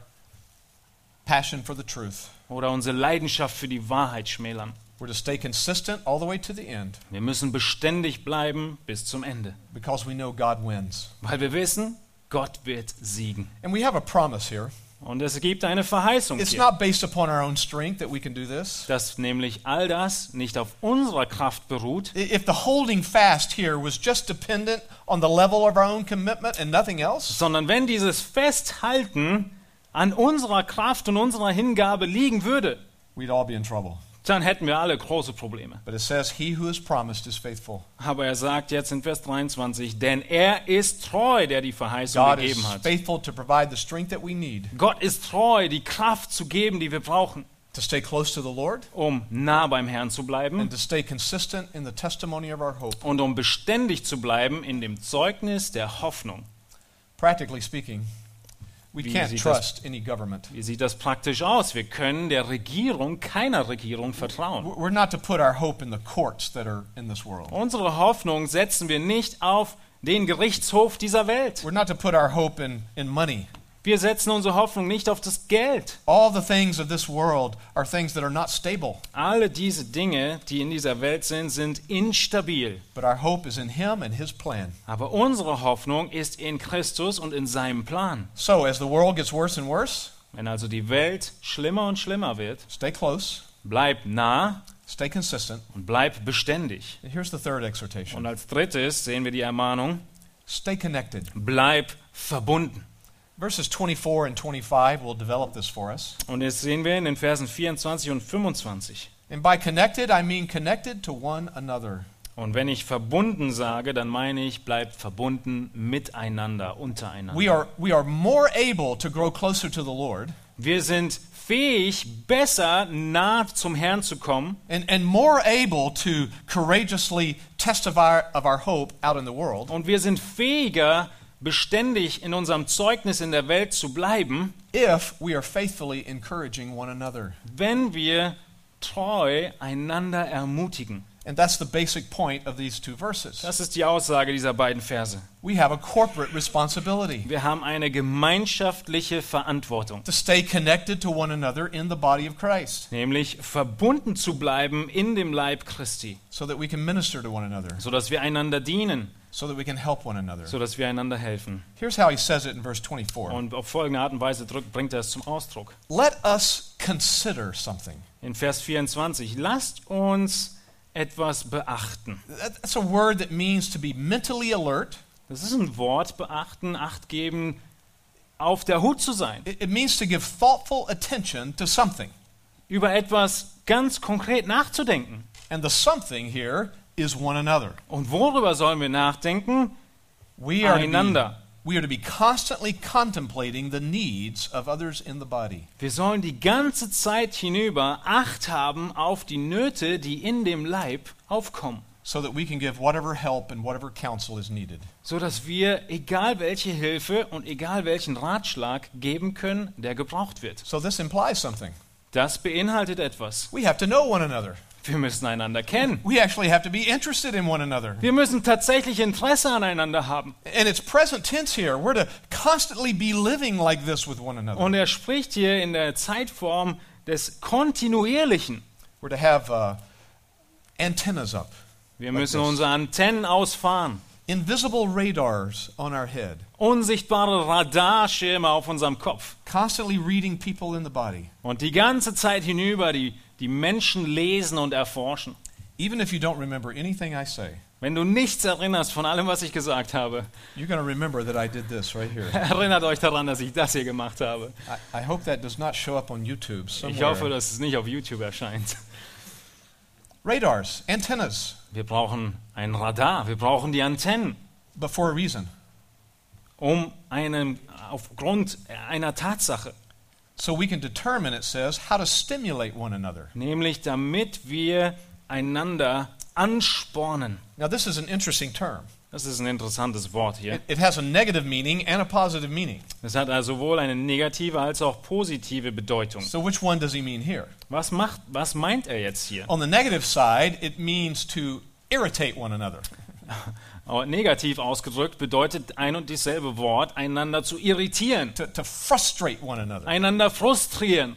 passion for the truth. oder unsere Leidenschaft für die Wahrheit schmälern. We're to stay consistent all the way to the end Wir müssen beständig bleiben bis zum Ende, because we know God wins. weil wir wissen, Gott wird siegen. And we have a promise here. Und es gibt eine Verheißung It's hier, not based upon our own strength that we can do this. dass nämlich all das nicht auf unserer Kraft beruht, If the holding fast here was just dependent on the level of our own commitment and nothing else, sondern wenn dieses Festhalten an unserer Kraft und unserer Hingabe liegen würde, we'd all be in trouble. Dann hätten wir alle große Probleme. But it says, He who has promised is faithful. Aber er sagt jetzt in Vers 23, denn er ist treu, der die Verheißung God gegeben hat. Gott ist treu, die Kraft zu geben, die wir brauchen, to stay close to the Lord um nah beim Herrn zu bleiben and to stay consistent in the testimony of our hope. und um beständig zu bleiben in dem Zeugnis der Hoffnung. Practically speaking, we Wie can't sieht das- trust any government. Wie sieht das praktisch aus? Wir können der Regierung, keiner Regierung vertrauen. We're not to put our hope in the courts that are in this world. Unsere Hoffnung setzen wir nicht auf den Gerichtshof dieser Welt. We're not to put our hope in, in money. Wir setzen unsere Hoffnung nicht auf das Geld. All the things of this world are things that are not stable, Alle diese Dinge, die in dieser Welt sind, sind instabil. but our hope is in Him and His plan. Aber unsere Hoffnung ist in Christus und in seinem Plan. So, as the world gets worse and worse, Wenn also die Welt schlimmer und schlimmer wird, stay close, bleib nah stay consistent. und bleib beständig. And here's the third Und exhortation als drittes sehen wir die Ermahnung, stay connected. bleib verbunden. Verses 24 and 25 will develop this for us. Und jetzt sehen wir in den Versen 24 und 25. And by connected, I mean connected to one another. Und wenn ich verbunden sage, dann meine ich, bleibt verbunden miteinander, untereinander. We are, we are more able to grow closer to the Lord Wir sind fähig, besser nah zum Herrn zu kommen and, and more able to courageously testify of our hope out in the world und wir sind fähiger, beständig in unserem Zeugnis in der Welt zu bleiben, if we are faithfully encouraging one another. wenn wir treu einander ermutigen. And that's the basic point of these two verses. Das ist die Aussage dieser beiden Verse. We have a corporate responsibility Wir haben eine gemeinschaftliche Verantwortung, to stay connected to one another in the body of Christ nämlich verbunden zu bleiben in dem Leib Christi, so that we can minister to one another, sodass wir einander dienen, so that we can help one another. sodass wir einander helfen. Here's how he says it in verse 24 Und auf folgende Art und Weise drückt, bringt er es zum Ausdruck. Let us consider something. In Vers 24, lasst uns etwas beachten. That- That's a word that means to be mentally alert. Das ist ein Wort, beachten, acht geben, auf der Hut zu sein, It, it means to give thoughtful attention to something. über etwas ganz konkret nachzudenken. And the something here is one another. Und worüber sollen wir nachdenken? We are, to Einander. we are to be constantly contemplating the needs of others in the body. Wir sollen die ganze Zeit hinüber Acht haben auf die Nöte, die in dem Leib aufkommen, so that we can give whatever help and whatever counsel is needed. so dass wir egal welche Hilfe und egal welchen Ratschlag geben können, der gebraucht wird. So this implies something. Das beinhaltet etwas. We have to know one another. Wir müssen einander kennen. We actually have to be interested in one another. Wir müssen tatsächlich Interesse aneinander haben. And it's present tense here. We're to constantly be living like this with one another. Und er spricht hier in der Zeitform des Kontinuierlichen. We're to have uh, antennas up, Wir Like müssen this. unsere Antennen ausfahren. invisible radars on our head, Unsichtbare Radarschirme auf unserem Kopf. constantly reading people in the body. Und die ganze Zeit hinüber die, die Menschen lesen und erforschen. Even if you don't remember anything I say, Wenn du nichts erinnerst von allem, was ich gesagt habe, right erinnert euch daran, dass ich das hier gemacht habe. I, I hope that does not show up on YouTube Ich hoffe, dass es nicht auf YouTube erscheint. Radars, antennas, Wir brauchen ein Radar, wir brauchen die Antennen, but for a reason. um einen, aufgrund einer Tatsache. So we can determine, it says, how to stimulate one another. Nämlich damit wir einander anspornen. Now, this is an interesting term. Das ist ein interessantes Wort hier. It, it has a negative meaning and a positive meaning. Es hat also sowohl eine negative als auch positive Bedeutung. So, which one does he mean here? Was, macht, was meint er jetzt hier? On the negative side, it means to irritate one another. Aber negativ ausgedrückt bedeutet ein und dieselbe Wort, einander zu irritieren, to, to frustrate one another. einander frustrieren.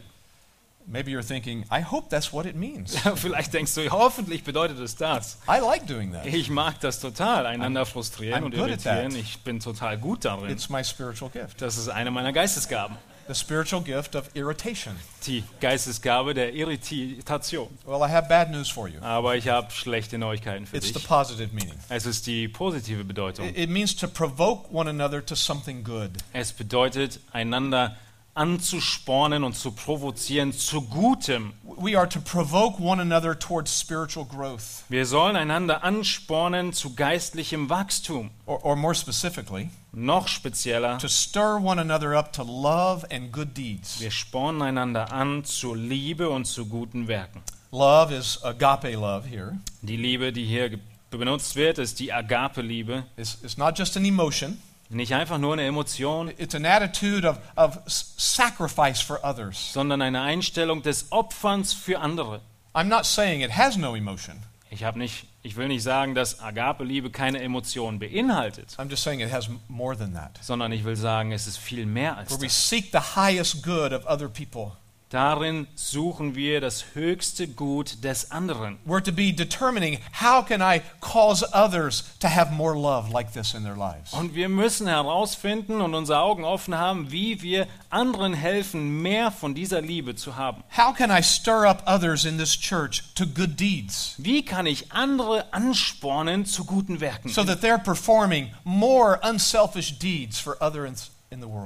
Maybe you're thinking, I hope that's what it means. Vielleicht denkst du, hoffentlich bedeutet es das. I like doing that. Ich mag das total, einander frustrieren I'm und irritieren. Ich bin total gut darin. It's my spiritual gift. Das ist eine meiner Geistesgaben. The spiritual gift of irritation. Die Geistesgabe der Irritation. Well, I have bad news for you. Aber ich habe schlechte Neuigkeiten für It's the dich. positive meaning. Es ist die positive Bedeutung. It means to provoke one another to something good. Es bedeutet, einander anzuspornen und zu provozieren zu Gutem. We are to provoke one another towards spiritual growth. Wir sollen einander anspornen zu geistlichem Wachstum. Or, or more specifically, Noch spezieller, to stir one another up to love and good deeds. wir spornen einander an zur Liebe und zu guten Werken. Love is agape love here. Die Liebe, die hier benutzt wird, ist die Agape-Liebe. It's, it's not just an emotion, Nicht einfach nur eine Emotion, it's an attitude of, of sacrifice for others. sondern eine Einstellung des Opferns für andere. I'm not saying it has no emotion, Ich, hab nicht, ich will nicht sagen, dass Agape-Liebe keine Emotionen beinhaltet, I'm just saying it has more than that. sondern ich will sagen, es ist viel mehr als Where we das. seek the highest good of other people. Darin suchen wir das höchste Gut des anderen. We're to be determining how can I cause others to have more love like this in their lives. Und wir müssen herausfinden und unsere Augen offen haben, wie wir anderen helfen, mehr von dieser Liebe zu haben. How can I stir up others in this church to good deeds Wie kann ich andere anspornen zu guten Werken? so that they're performing more unselfish deeds for others?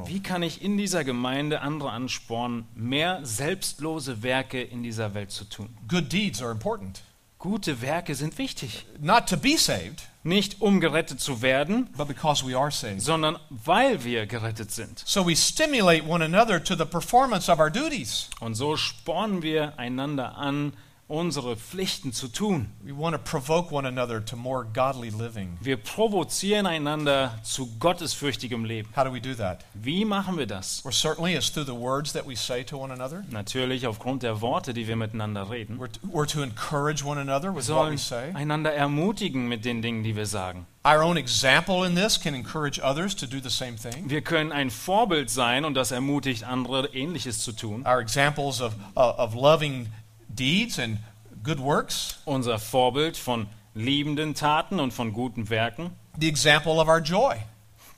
Wie kann ich in dieser Gemeinde andere anspornen, mehr selbstlose Werke in dieser Welt zu tun? Good deeds are important. Gute Werke sind wichtig. Not to be saved, Nicht um gerettet zu werden, but because we are saved. sondern weil wir gerettet sind. So we stimulate one another to the performance of our duties. Und so spornen wir einander an, unsere Pflichten zu tun. We want to provoke one another to more godly living. Wir provozieren einander zu gottesfürchtigem Leben. How do we do that? Wie machen wir das? Well, certainly it's through the words that we say to one another. Natürlich aufgrund der Worte, die wir miteinander reden. We're to, we're to encourage one another Wir with what we say. einander ermutigen mit den Dingen, die wir sagen. Our own example in this can encourage others to do the same thing. Wir können ein Vorbild sein und das ermutigt andere, Ähnliches zu tun. Our examples of, uh, of loving deeds and good works. Unser Vorbild von liebenden Taten und von guten Werken. The example of our joy,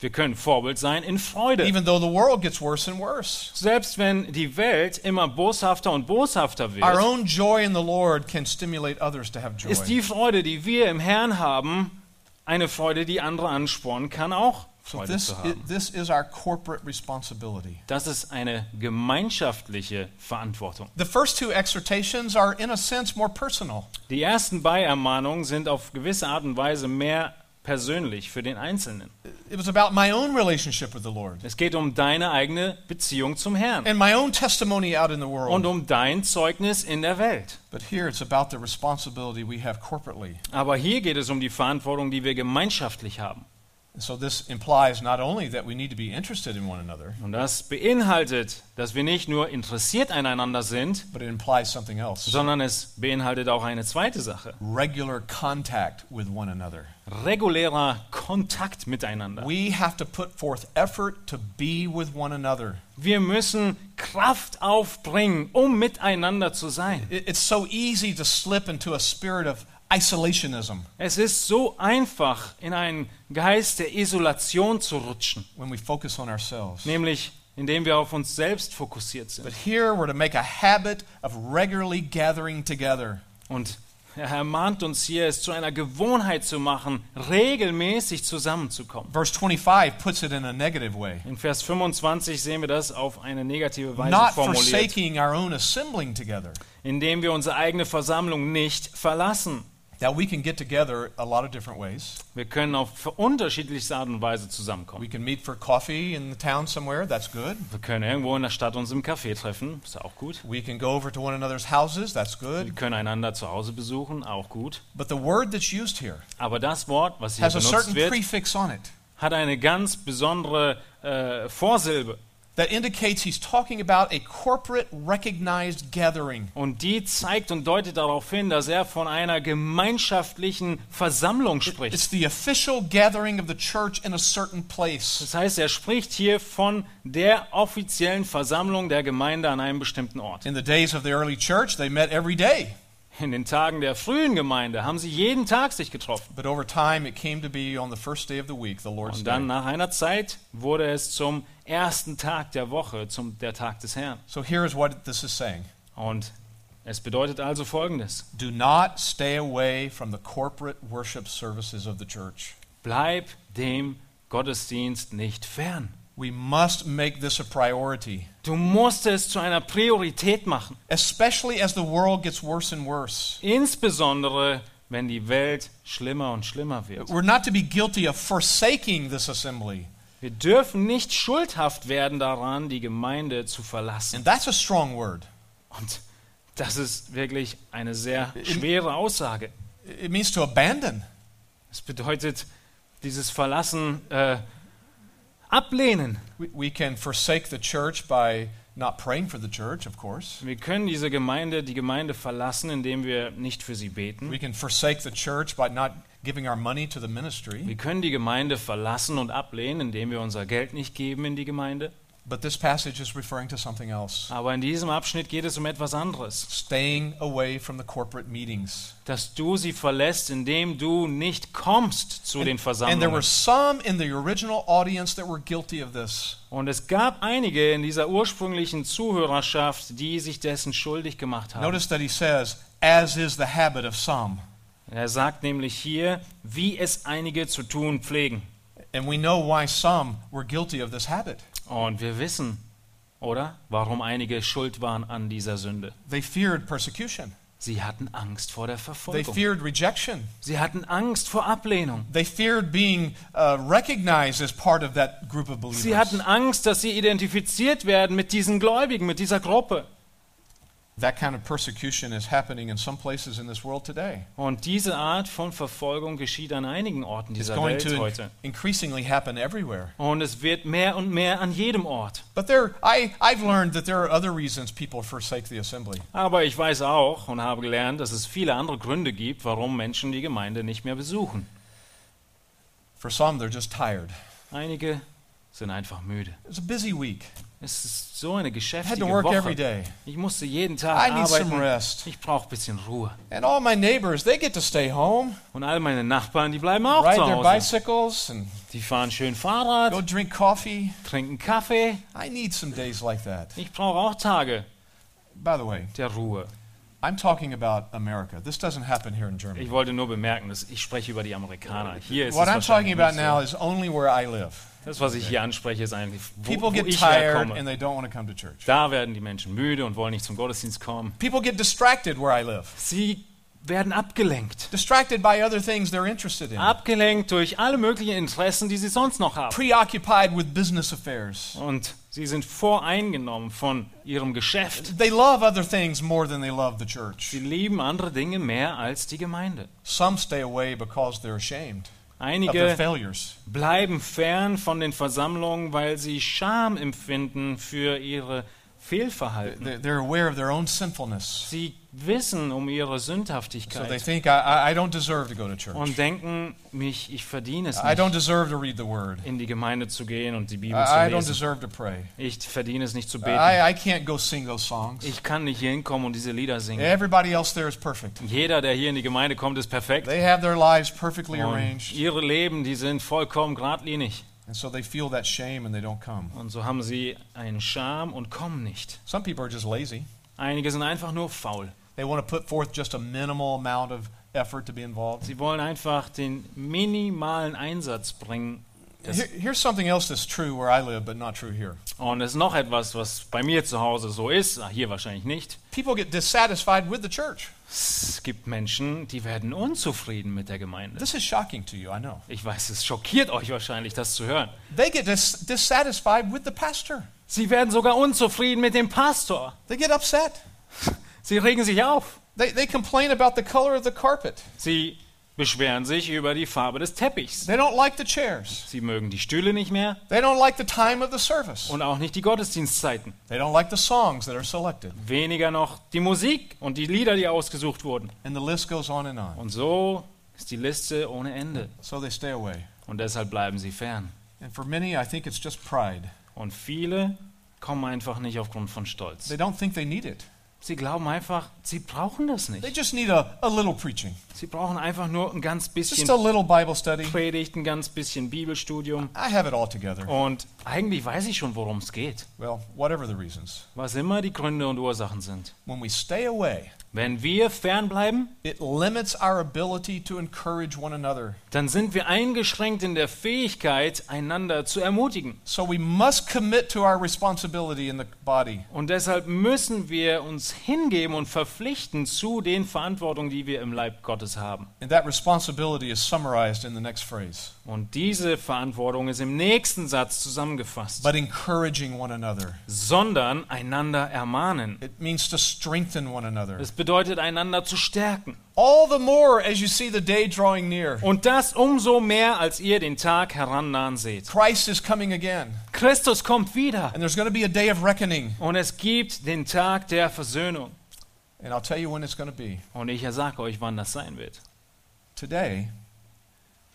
Wir können Vorbild sein in Freude. even though the world gets worse and worse. Selbst wenn die Welt immer boshafter und boshafter Our wird, own joy in the Lord can stimulate others to have joy. ist die Freude, die wir im Herrn haben, eine Freude, die andere anspornen kann, auch So Freude this, zu haben. this is our corporate responsibility. Das ist eine gemeinschaftliche Verantwortung. The first two exhortations are, in a sense, more personal. Die ersten Beiermahnungen sind auf gewisse Art und Weise mehr persönlich für den Einzelnen. It was about my own relationship with the Lord Es geht um deine eigene Beziehung zum Herrn and my own testimony out in the und world. um dein Zeugnis in der Welt. But here it's about the responsibility we have corporately. Aber hier geht es um die Verantwortung, die wir gemeinschaftlich haben. So this implies not only that we need to be interested in one another, Und das beinhaltet, dass wir nicht nur interessiert aneinander sind, but it implies something else sondern es beinhaltet auch eine zweite Sache. regular contact with one another. Regulärer Kontakt miteinander. We have to put forth effort to be with one another. Wir müssen Kraft aufbringen, um miteinander zu sein. It- It's so easy to slip into a spirit of isolationism Es ist so einfach, in einen Geist der Isolation zu rutschen, when we focus on ourselves. nämlich indem wir auf uns selbst fokussiert sind. But here we're to make a habit of regularly gathering together. Und er ermahnt uns hier, es zu einer Gewohnheit zu machen, regelmäßig zusammenzukommen. Verse 25 puts it in a negative way. In Vers 25 sehen wir das auf eine negative Weise Not formuliert, forsaking our own assembling together. indem wir unsere eigene Versammlung nicht verlassen. Now we can get together a lot of different ways. Wir können auf unterschiedlichste Art und Weise zusammenkommen. We can meet for coffee in the town somewhere, that's good. Wir können irgendwo in der Stadt uns im Café treffen, ist auch gut. We can go over to one another's houses, that's Wir good. können einander zu Hause besuchen, auch gut. But the word that's used here Aber das Wort, was hier has a benutzt certain wird, prefix on it. hat eine ganz besondere äh, Vorsilbe. That indicates he's talking about a corporate recognized gathering. Und die zeigt und deutet darauf hin, dass er von einer gemeinschaftlichen Versammlung spricht. It's the official gathering of the church in a certain place. Das heißt, er spricht hier von der offiziellen Versammlung der Gemeinde an einem bestimmten Ort. In the days of the early church, they met every day. In den Tagen der frühen Gemeinde haben sie jeden Tag sich getroffen. But over time, it came to be on the first day of the week, the Lord's Und dann nach einer Zeit wurde es zum ersten Tag der Woche, zum der Tag des Herrn. So here is what this is saying Und es bedeutet also folgendes: Do not stay away from the corporate worship services of the church. Bleib dem Gottesdienst nicht fern. We must make this a priority, Du musst es zu einer Priorität machen, especially as the world gets worse and worse. insbesondere wenn die Welt schlimmer und schlimmer wird. We're not to be guilty of forsaking this assembly. Wir dürfen nicht schuldhaft werden daran, die Gemeinde zu verlassen. And that's a strong word. Und das ist wirklich eine sehr schwere Aussage. It means to abandon. Es bedeutet dieses Verlassen, äh, ablehnen. We, we can forsake the church by not praying for the church, of course. Wir können diese Gemeinde, die Gemeinde verlassen, indem wir nicht für sie beten. We can forsake the church by not giving our money to the ministry. Wir können die Gemeinde verlassen und ablehnen, indem wir unser Geld nicht geben in die Gemeinde. But this passage is referring to something else Aber in diesem Abschnitt geht es um etwas anderes. staying away from the corporate meetings. Dass du sie verlässt, indem du nicht kommst zu den And there were Versammlungen. some in the original audience that were guilty of this. Und es gab einige in dieser ursprünglichen Zuhörerschaft, die sich dessen schuldig gemacht haben. Notice that he says, as is the habit of some. Er sagt nämlich hier, wie es einige zu tun pflegen. And we know why some were guilty of this habit. Und wir wissen, oder? Warum einige schuld waren an dieser Sünde. They feared persecution, Sie hatten Angst vor der they Verfolgung. feared rejection, Sie hatten Angst vor Ablehnung. they feared being uh, recognized as part of that group of believers. Sie hatten Angst, dass sie identifiziert werden mit diesen Gläubigen, mit dieser Gruppe. That kind of persecution is happening in some places in this world today. Und diese Art von Verfolgung geschieht an einigen Orten It's dieser going Welt to heute. increasingly happen everywhere. Und es wird mehr und mehr an jedem Ort. But there, I, I've learned that there are other reasons people forsake the assembly. Aber ich weiß auch und habe gelernt, dass es viele andere Gründe gibt, warum Menschen die Gemeinde nicht mehr besuchen. For some, they're just tired. Einige sind einfach müde. It's a busy week. Es ist so eine geschäftige to work every Woche. day. Ich musste jeden Tag I need some arbeiten. rest. Ich brauche ein bisschen Ruhe. And all my neighbors, they get to stay home, Und all meine Nachbarn, die bleiben auch ride zu Hause. Die fahren schön Fahrrad, trinken Kaffee. Ich brauche auch Tage der Ruhe. I'm talking about America. This doesn't happen here in Germany. Ich wollte nur bemerken, dass ich spreche über die Amerikaner. Hier ist What es I'm talking about now is only where I live. Das, was ich hier anspreche, ist eigentlich, wo, People wo ich tired herkomme. and they don't want to come to church. Da werden die Menschen müde und wollen nicht zum Gottesdienst kommen. People get distracted where I live. Sie werden abgelenkt. Distracted by other things they're interested in. Abgelenkt durch alle möglichen Interessen, die sie sonst noch haben. Preoccupied with business affairs. Und sie sind voreingenommen von ihrem Geschäft. They love other things more than they love the church. Sie lieben andere Dinge mehr als die Gemeinde. Some stay away because they're ashamed Einige failures. bleiben fern von den Versammlungen, weil sie Scham empfinden für ihre Fehlverhalten. Sie wissen um ihre So they Sündhaftigkeit think, I, I don't deserve to go to church. und denken, mich, ich verdiene es I don't nicht, deserve to read the word. in die Gemeinde zu gehen und die I, Bibel zu I don't lesen. deserve to pray. Ich verdiene es nicht zu beten. I, I can't go sing those songs. Ich kann nicht hier hinkommen und diese Lieder singen. Everybody else there is perfect. Jeder, der hier in die Gemeinde kommt, ist perfekt. They have their lives perfectly Und arranged. ihre Leben, die sind vollkommen geradlinig. And so they feel that shame and they don't come. Und so haben sie einen Scham und kommen nicht. Some people are just lazy. Einige sind einfach nur faul. They want to put forth just a minimal amount of effort to be involved. Sie wollen einfach den minimalen Einsatz bringen. Here, here's something else that's true where I live, but not true here. und es ist noch etwas, was bei mir zu Hause so ist, ah, hier wahrscheinlich nicht. People get dissatisfied with the church. Es gibt Menschen, die werden unzufrieden mit der Gemeinde. This is shocking to you, I know. Ich weiß, es schockiert euch wahrscheinlich, das zu hören. They get dis- dissatisfied with the pastor. Sie werden sogar unzufrieden mit dem Pastor. They get upset. Sie regen sich auf. They, they complain about the color of the carpet. Sie beschweren sich über die Farbe des Teppichs. They don't like the chairs. Sie mögen die Stühle nicht mehr They don't like the time of the service. und auch nicht die Gottesdienstzeiten. They don't like the songs that are selected. Weniger noch die Musik und die Lieder, die ausgesucht wurden. And the list goes on and on. Und so ist die Liste ohne Ende. So they stay away. Und deshalb bleiben sie fern. And for many, I think it's just pride. Und viele kommen einfach nicht aufgrund von They Stolz. don't think they need it. Sie glauben einfach, sie brauchen das They nicht. just need a, a little preaching, Sie brauchen einfach nur ein ganz bisschen just a little Bible study. Predigt, ein ganz bisschen Bibelstudium. I have it all together. Und eigentlich weiß ich schon, worum es geht. Well, whatever the reasons. Was immer die Gründe und Ursachen sind. When we stay away, Wenn wir fernbleiben, it limits our ability to encourage one another. dann sind wir eingeschränkt in der Fähigkeit, einander zu ermutigen. So we must commit to our responsibility in the body. Und deshalb müssen wir uns hingeben und verpflichten zu den Verantwortungen, die wir im Leib Gottes haben. And that responsibility is summarized in the next phrase. Und diese Verantwortung ist im nächsten Satz zusammengefasst. But encouraging one another. Sondern einander ermahnen. It means to strengthen one another. Das bedeutet, einander zu stärken. All the more as you see the day drawing near. Und das umso mehr, als ihr den Tag herannahen seht. Christ is coming again. Christus kommt wieder. And there's going to be a day of reckoning. Und es gibt den Tag der Versöhnung. And I'll tell you when it's going to be. Und ich sage euch, wann das sein wird. Today,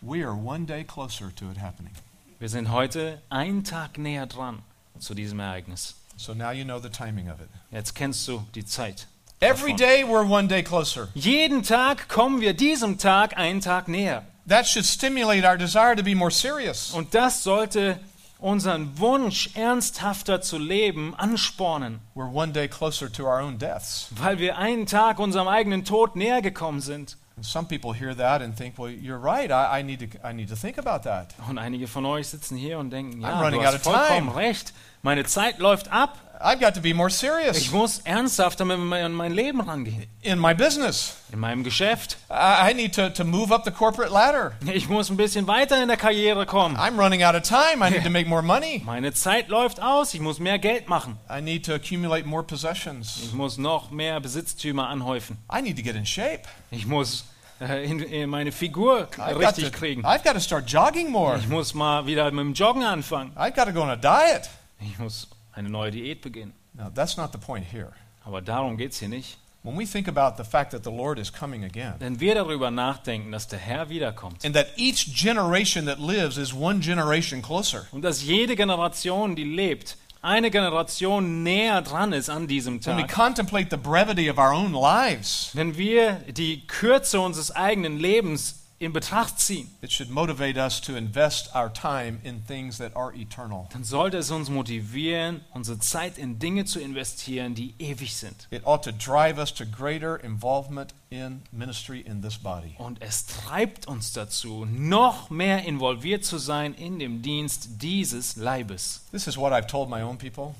we are one day closer to it happening. Wir sind heute einen Tag näher dran zu diesem Ereignis. So now you know the timing of it. Jetzt kennst du die Zeit. Every davon. day we're one day closer. Jeden Tag kommen wir diesem Tag einen Tag näher. That should stimulate our desire to be more serious. Und das sollte unseren Wunsch, ernsthafter zu leben, anspornen, We're one day closer to our own deaths. weil wir einen Tag unserem eigenen Tod näher gekommen sind. And some people hear that and think, well, you're right. I, I, need, to, I need to think about that. Und einige von euch sitzen hier und denken, I'm ja, running du out hast of vollkommen time. recht. Meine Zeit läuft ab. I've got to be more Ich serious muss ernsthafter an mein Leben rangehen. in my business. In meinem Geschäft. I, need to, to move up the corporate ladder. Ich muss ein bisschen weiter in der Karriere kommen. I'm running out of time. I need to make more money. Meine Zeit läuft aus. Ich muss mehr Geld machen. I need to accumulate more possessions. Ich muss noch mehr Besitztümer anhäufen. I need to get in shape. Ich muss äh, in, in meine Figur I've got, richtig to, kriegen. I've got to start jogging more. Ich muss mal wieder mit dem Joggen anfangen. I've got to go on a diet. Ich muss eine neue Diät beginnen. No, that's not the point here. Aber darum geht es hier nicht. When we think about the fact that the Lord is coming again, Wenn wir darüber nachdenken, dass der Herr wiederkommt and that each generation that lives is one generation closer, und dass jede Generation, die lebt, eine Generation näher dran ist an diesem when we Tag. contemplate the brevity of our own lives, Wenn wir die Kürze unseres eigenen Lebens in Betracht ziehen, it should motivate us to invest our time in things that are eternal. dann sollte es uns motivieren, unsere Zeit in Dinge zu investieren, die ewig sind. It ought to drive us to greater involvement in ministry in this body. Und es treibt uns dazu, noch mehr involviert zu sein in dem Dienst dieses Leibes. This is what I've told my own people.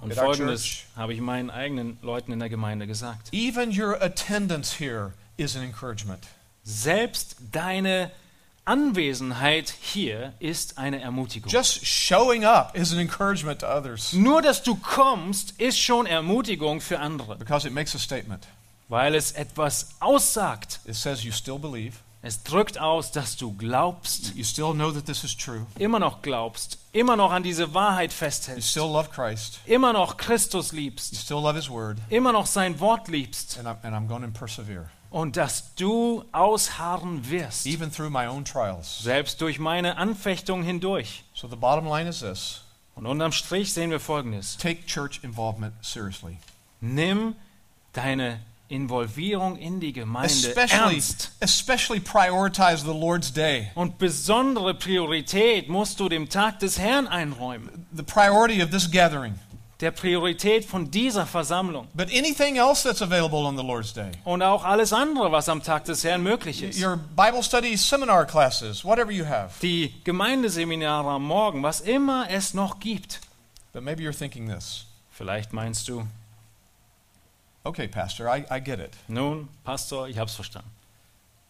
Und folgendes habe ich meinen eigenen Leuten in der Gemeinde gesagt. Even your attendance here is an encouragement. Selbst deine Anwesenheit hier ist eine Ermutigung. Just showing up is an encouragement to others. Nur, dass du kommst, ist schon Ermutigung für andere, because it makes a statement. weil es etwas aussagt. It says you still believe, Es drückt aus, dass du glaubst, you still know that this is true, immer noch glaubst, immer noch an diese Wahrheit you festhältst, still love Christ, immer noch Christus you liebst, still love His Word, immer noch sein Wort liebst. And I'm, and I'm going to persevere, und dass du ausharren wirst, even through my own trials. selbst durch meine Anfechtung hindurch. So the bottom line is this Und unterm Strich sehen wir Folgendes. take church involvement seriously, Nimm deine Involvierung in die Gemeinde especially, ernst. especially prioritize the Lord's Day. Und besondere Priorität musst du dem Tag des Herrn einräumen. The priority of this gathering. Der Priorität von dieser Versammlung. But anything else that's available on the Lord's Day. Und auch alles andere, was am Tag des Herrn möglich ist. Your Bible study seminar classes, whatever you have. Die Gemeindeseminare am Morgen, was immer es noch gibt. But maybe you're thinking this. Vielleicht meinst du, Okay, Pastor, I, I get it. nun, Pastor, ich hab's verstanden.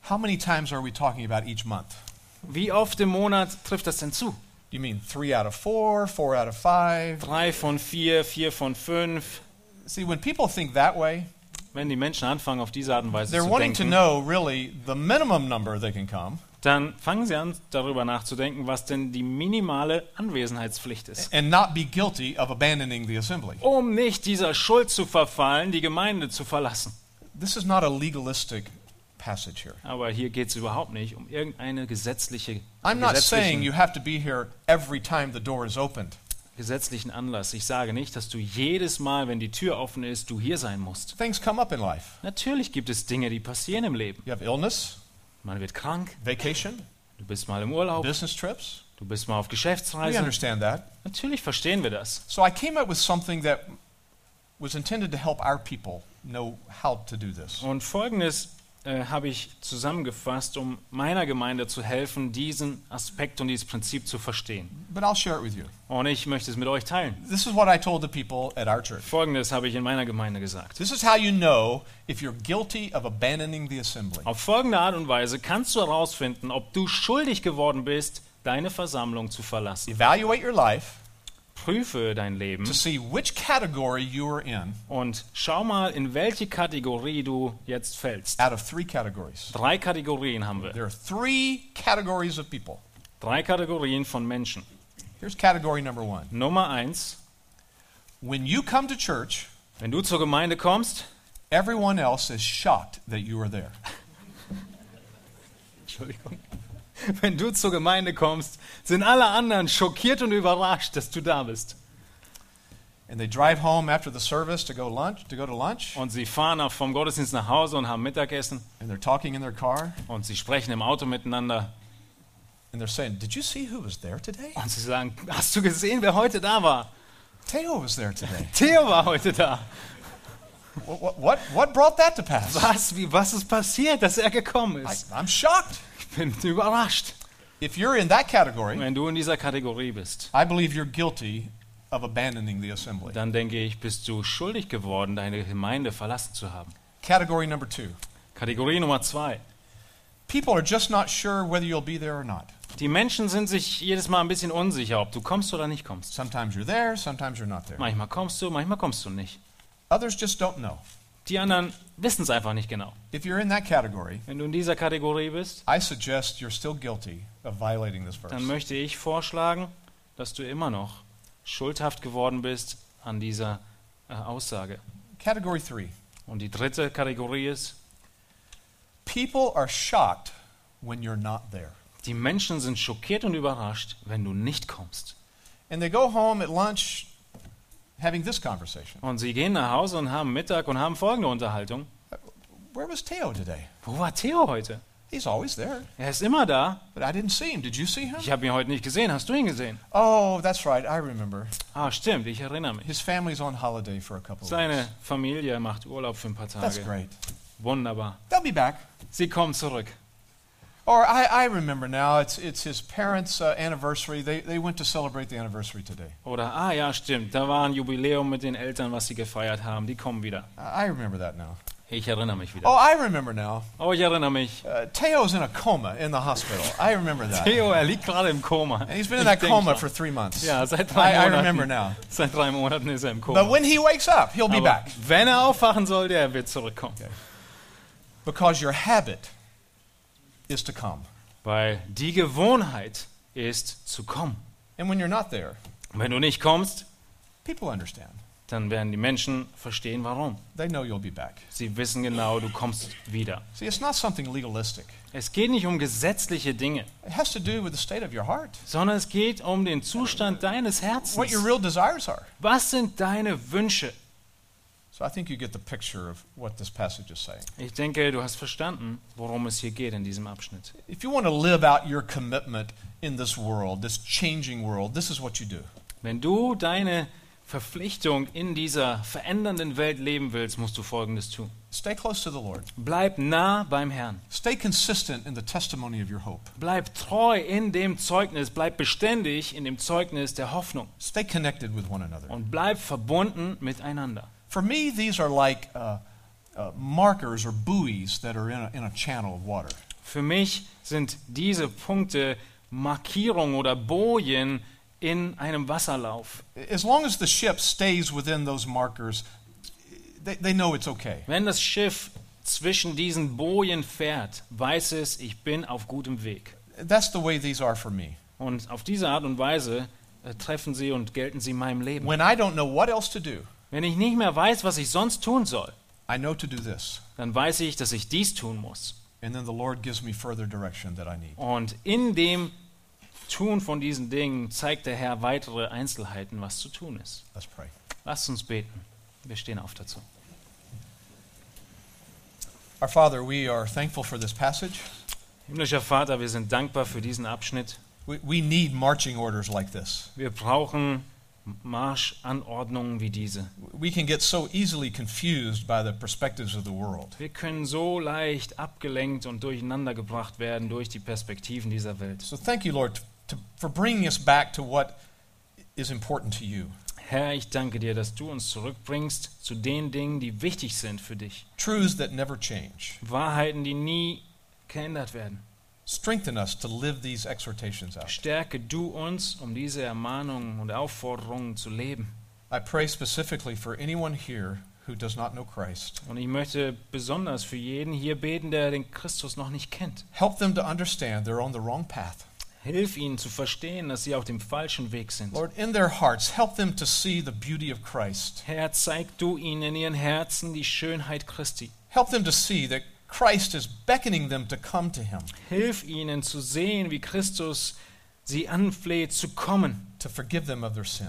How many times are we talking about each month? Wie oft im Monat trifft das denn zu? You mean three out of four, four out of five? Drei von vier, vier von fünf. See, when people think that way, wenn die Menschen anfangen, auf diese Art und Weise they're zu wanting to denken, know really the minimum number they can come dann fangen sie an, darüber nachzudenken, was denn die minimale Anwesenheitspflicht ist. and not be guilty of abandoning the assembly. Um nicht dieser Schuld zu verfallen, die Gemeinde zu verlassen. This is not a legalistic passage here. Aber hier geht es überhaupt nicht um irgendeine gesetzliche, I'm not saying you have to be here every time the door is opened. gesetzlichen Anlass. Ich sage nicht, dass du jedes Mal, wenn die Tür offen ist, du hier sein musst. Things come up in life. Natürlich gibt es Dinge, die passieren im Leben. You have illness, Man wird krank, vacation, du bist mal im Urlaub, business trips. du bist mal auf We Geschäftsreise. understand that. Natürlich verstehen wir das. So I came up with something that was intended to help our people know how to do this. Und folgendes äh, habe ich zusammengefasst, um meiner Gemeinde zu helfen, diesen Aspekt und dieses Prinzip zu verstehen. But I'll share it with you. Und ich möchte es mit euch teilen. This is what I told the people at our church. Folgendes habe ich in meiner Gemeinde gesagt. This is how you know if you're guilty of abandoning the assembly. Auf folgende Art und Weise kannst du herausfinden, ob du schuldig geworden bist, deine Versammlung zu verlassen. Evaluate your life Prüfe dein Leben to see which category you are in und schau mal, in welche Kategorie du jetzt fällst. out of three categories. Drei Kategorien haben wir. There are three categories of people. Drei Kategorien von Menschen. Here's category number one. Nummer eins, When you come to church, wenn du zur Gemeinde kommst, everyone else is shocked that you are there. Entschuldigung. Wenn du zur Gemeinde kommst, sind alle anderen schockiert und überrascht, dass du da bist. And they drive home after the service to go lunch to go to lunch, Und sie fahren vom Gottesdienst nach Hause und haben Mittagessen and they're talking in their car, und sie sprechen im Auto miteinander and they're saying, "Did you see who was there today? und sie sagen, hast du gesehen, wer heute da war? Teo was there today. Theo war heute da. what, what, what, brought that to pass? Was, wie, was ist passiert, dass er gekommen I, ist? I'm shocked. Bin überrascht. If you're in that category, Wenn du in dieser Kategorie bist, I believe you're guilty of abandoning the assembly. dann denke ich, bist du schuldig geworden, deine Gemeinde verlassen zu haben. Category number two. Kategorie Nummer zwei. People are just not sure whether you'll be there or not. Die Menschen sind sich jedes Mal ein bisschen unsicher, ob du kommst oder nicht kommst. Sometimes you're there, sometimes you're not there. Manchmal kommst du, manchmal kommst du nicht. Others just don't know. Die anderen wissen es einfach nicht genau. If you're in that category, Wenn du in dieser Kategorie bist, I suggest you're still guilty of violating this verse. dann möchte ich vorschlagen, dass du immer noch schuldhaft geworden bist an dieser äh, Aussage. Category three. Und die dritte Kategorie ist, People are shocked when you're not there. die Menschen sind schockiert und überrascht, wenn du nicht kommst. And they go home at lunch having this conversation. Und sie gehen nach Hause und haben Mittag und haben folgende Unterhaltung. Where was Teo today? Wo war Theo heute? He's always there, Er ist immer da. but I didn't see him. Did you see him? Ich habe ihn heute nicht gesehen. Hast du ihn gesehen? Oh, that's right. I remember. Ah, stimmt, ich erinnere mich. His family's on holiday for a couple Seine weeks. Familie macht Urlaub für ein paar That's Tage. great. Wunderbar. They'll be back. Sie kommen zurück. Or I, I remember now, it's, it's his parents' uh, anniversary. They, they went to celebrate the anniversary today. Oder, ah ja, stimmt, da war ein Jubiläum mit den Eltern, was sie gefeiert haben. Die kommen wieder. I remember that now. Ich erinnere mich wieder. Oh. I remember now. Oh, ich erinnere mich. Uh, Teo's in a coma in the hospital. I remember that. Theo, er liegt gerade im Koma. And he's been in that coma for three months. Ja, seit drei I, I remember now. Seit drei Monaten ist er im Koma. But when he wakes up, he'll be Aber back. wenn er aufwachen sollte, er wird zurückkommen. Because your habit is to come. Weil die Gewohnheit ist zu kommen. And when you're not there, wenn du nicht kommst, people understand. dann werden die Menschen verstehen, warum. They know you'll be back. Sie wissen genau, du kommst wieder. See, it's not something legalistic. Es geht nicht um gesetzliche Dinge, It has to do with the state of your heart, sondern es geht um den Zustand deines what your Herzens. real desires are. Was sind deine Wünsche? So I think you get the picture of what this passage is saying. Ich denke, du hast verstanden, worum es hier geht in diesem Abschnitt. If you want to live out your commitment in this world, this changing world, this is what you do. Wenn du deine Verpflichtung in dieser verändernden Welt leben willst, musst du Folgendes tun. Stay close to the Lord. Bleib nah beim Herrn. Stay consistent in the testimony of your hope. Bleib treu in dem Zeugnis, bleib beständig in dem Zeugnis der Hoffnung Stay connected with one another. und bleib verbunden miteinander. For me, these are like uh, uh, markers or buoys that are in a, in a channel of water. Für mich sind diese Punkte Markierungen oder Bojen in einem Wasserlauf. As long as the ship stays within those markers, they, they know it's okay. Wenn das Schiff zwischen diesen Bojen fährt, weiß es, ich bin auf gutem Weg. That's the way these are for me. Und auf diese Art und Weise äh, treffen sie und gelten sie in meinem Leben. When I don't know what else to do, Wenn ich nicht mehr weiß, was ich sonst tun soll, I know to do this. dann weiß ich, dass ich dies tun muss. And then the Lord gives me further direction that I need. Und in dem Tun von diesen Dingen zeigt der Herr weitere Einzelheiten, was zu tun ist. Let's pray. Lasst uns beten. Wir stehen auf dazu. Our Father, we are thankful for this passage. Himmlischer Vater, wir sind dankbar für diesen Abschnitt. We, we need marching orders like this. Wir brauchen Marschanordnungen wie diese. We can get so easily confused by the perspectives of the world. Wir können so leicht abgelenkt und durcheinander gebracht werden durch die Perspektiven dieser Welt. So thank you, Lord, to, for bringing us back to what is important to you. Herr, ich danke dir, dass du uns zurückbringst zu den Dingen, die wichtig sind für dich. Truths that never change. Wahrheiten, die nie geändert werden. Strengthen us to live these exhortations out. Stärke du uns, um diese Ermahnungen und Aufforderungen zu leben. I pray specifically for anyone here who does not know Christ. Und ich möchte besonders für jeden hier beten, der den Christus noch nicht kennt. Help them to understand they're on the wrong path. Hilf ihnen zu verstehen, dass sie auf dem falschen Weg sind. Lord, in their hearts, help them to see the beauty of Christ. Herr, zeig du ihnen in ihren Herzen die Schönheit Christi. Help them to see that Christ is beckoning them to come to Him, Hilf ihnen zu sehen, wie Christus sie anfleht zu kommen, to forgive them of their sin.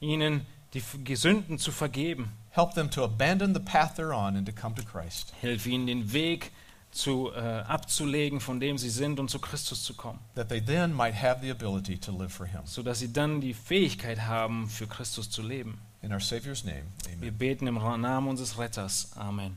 ihnen die Sünden zu vergeben. Help them to abandon the path they're on and to come to Christ, Hilf ihnen den Weg zu, äh, abzulegen, von dem sie sind und zu Christus zu kommen, that they then might have the ability to live for Him. sodass sie dann die Fähigkeit haben, für Christus zu leben. In our Savior's name, amen. Wir beten im Namen unseres Retters. Amen.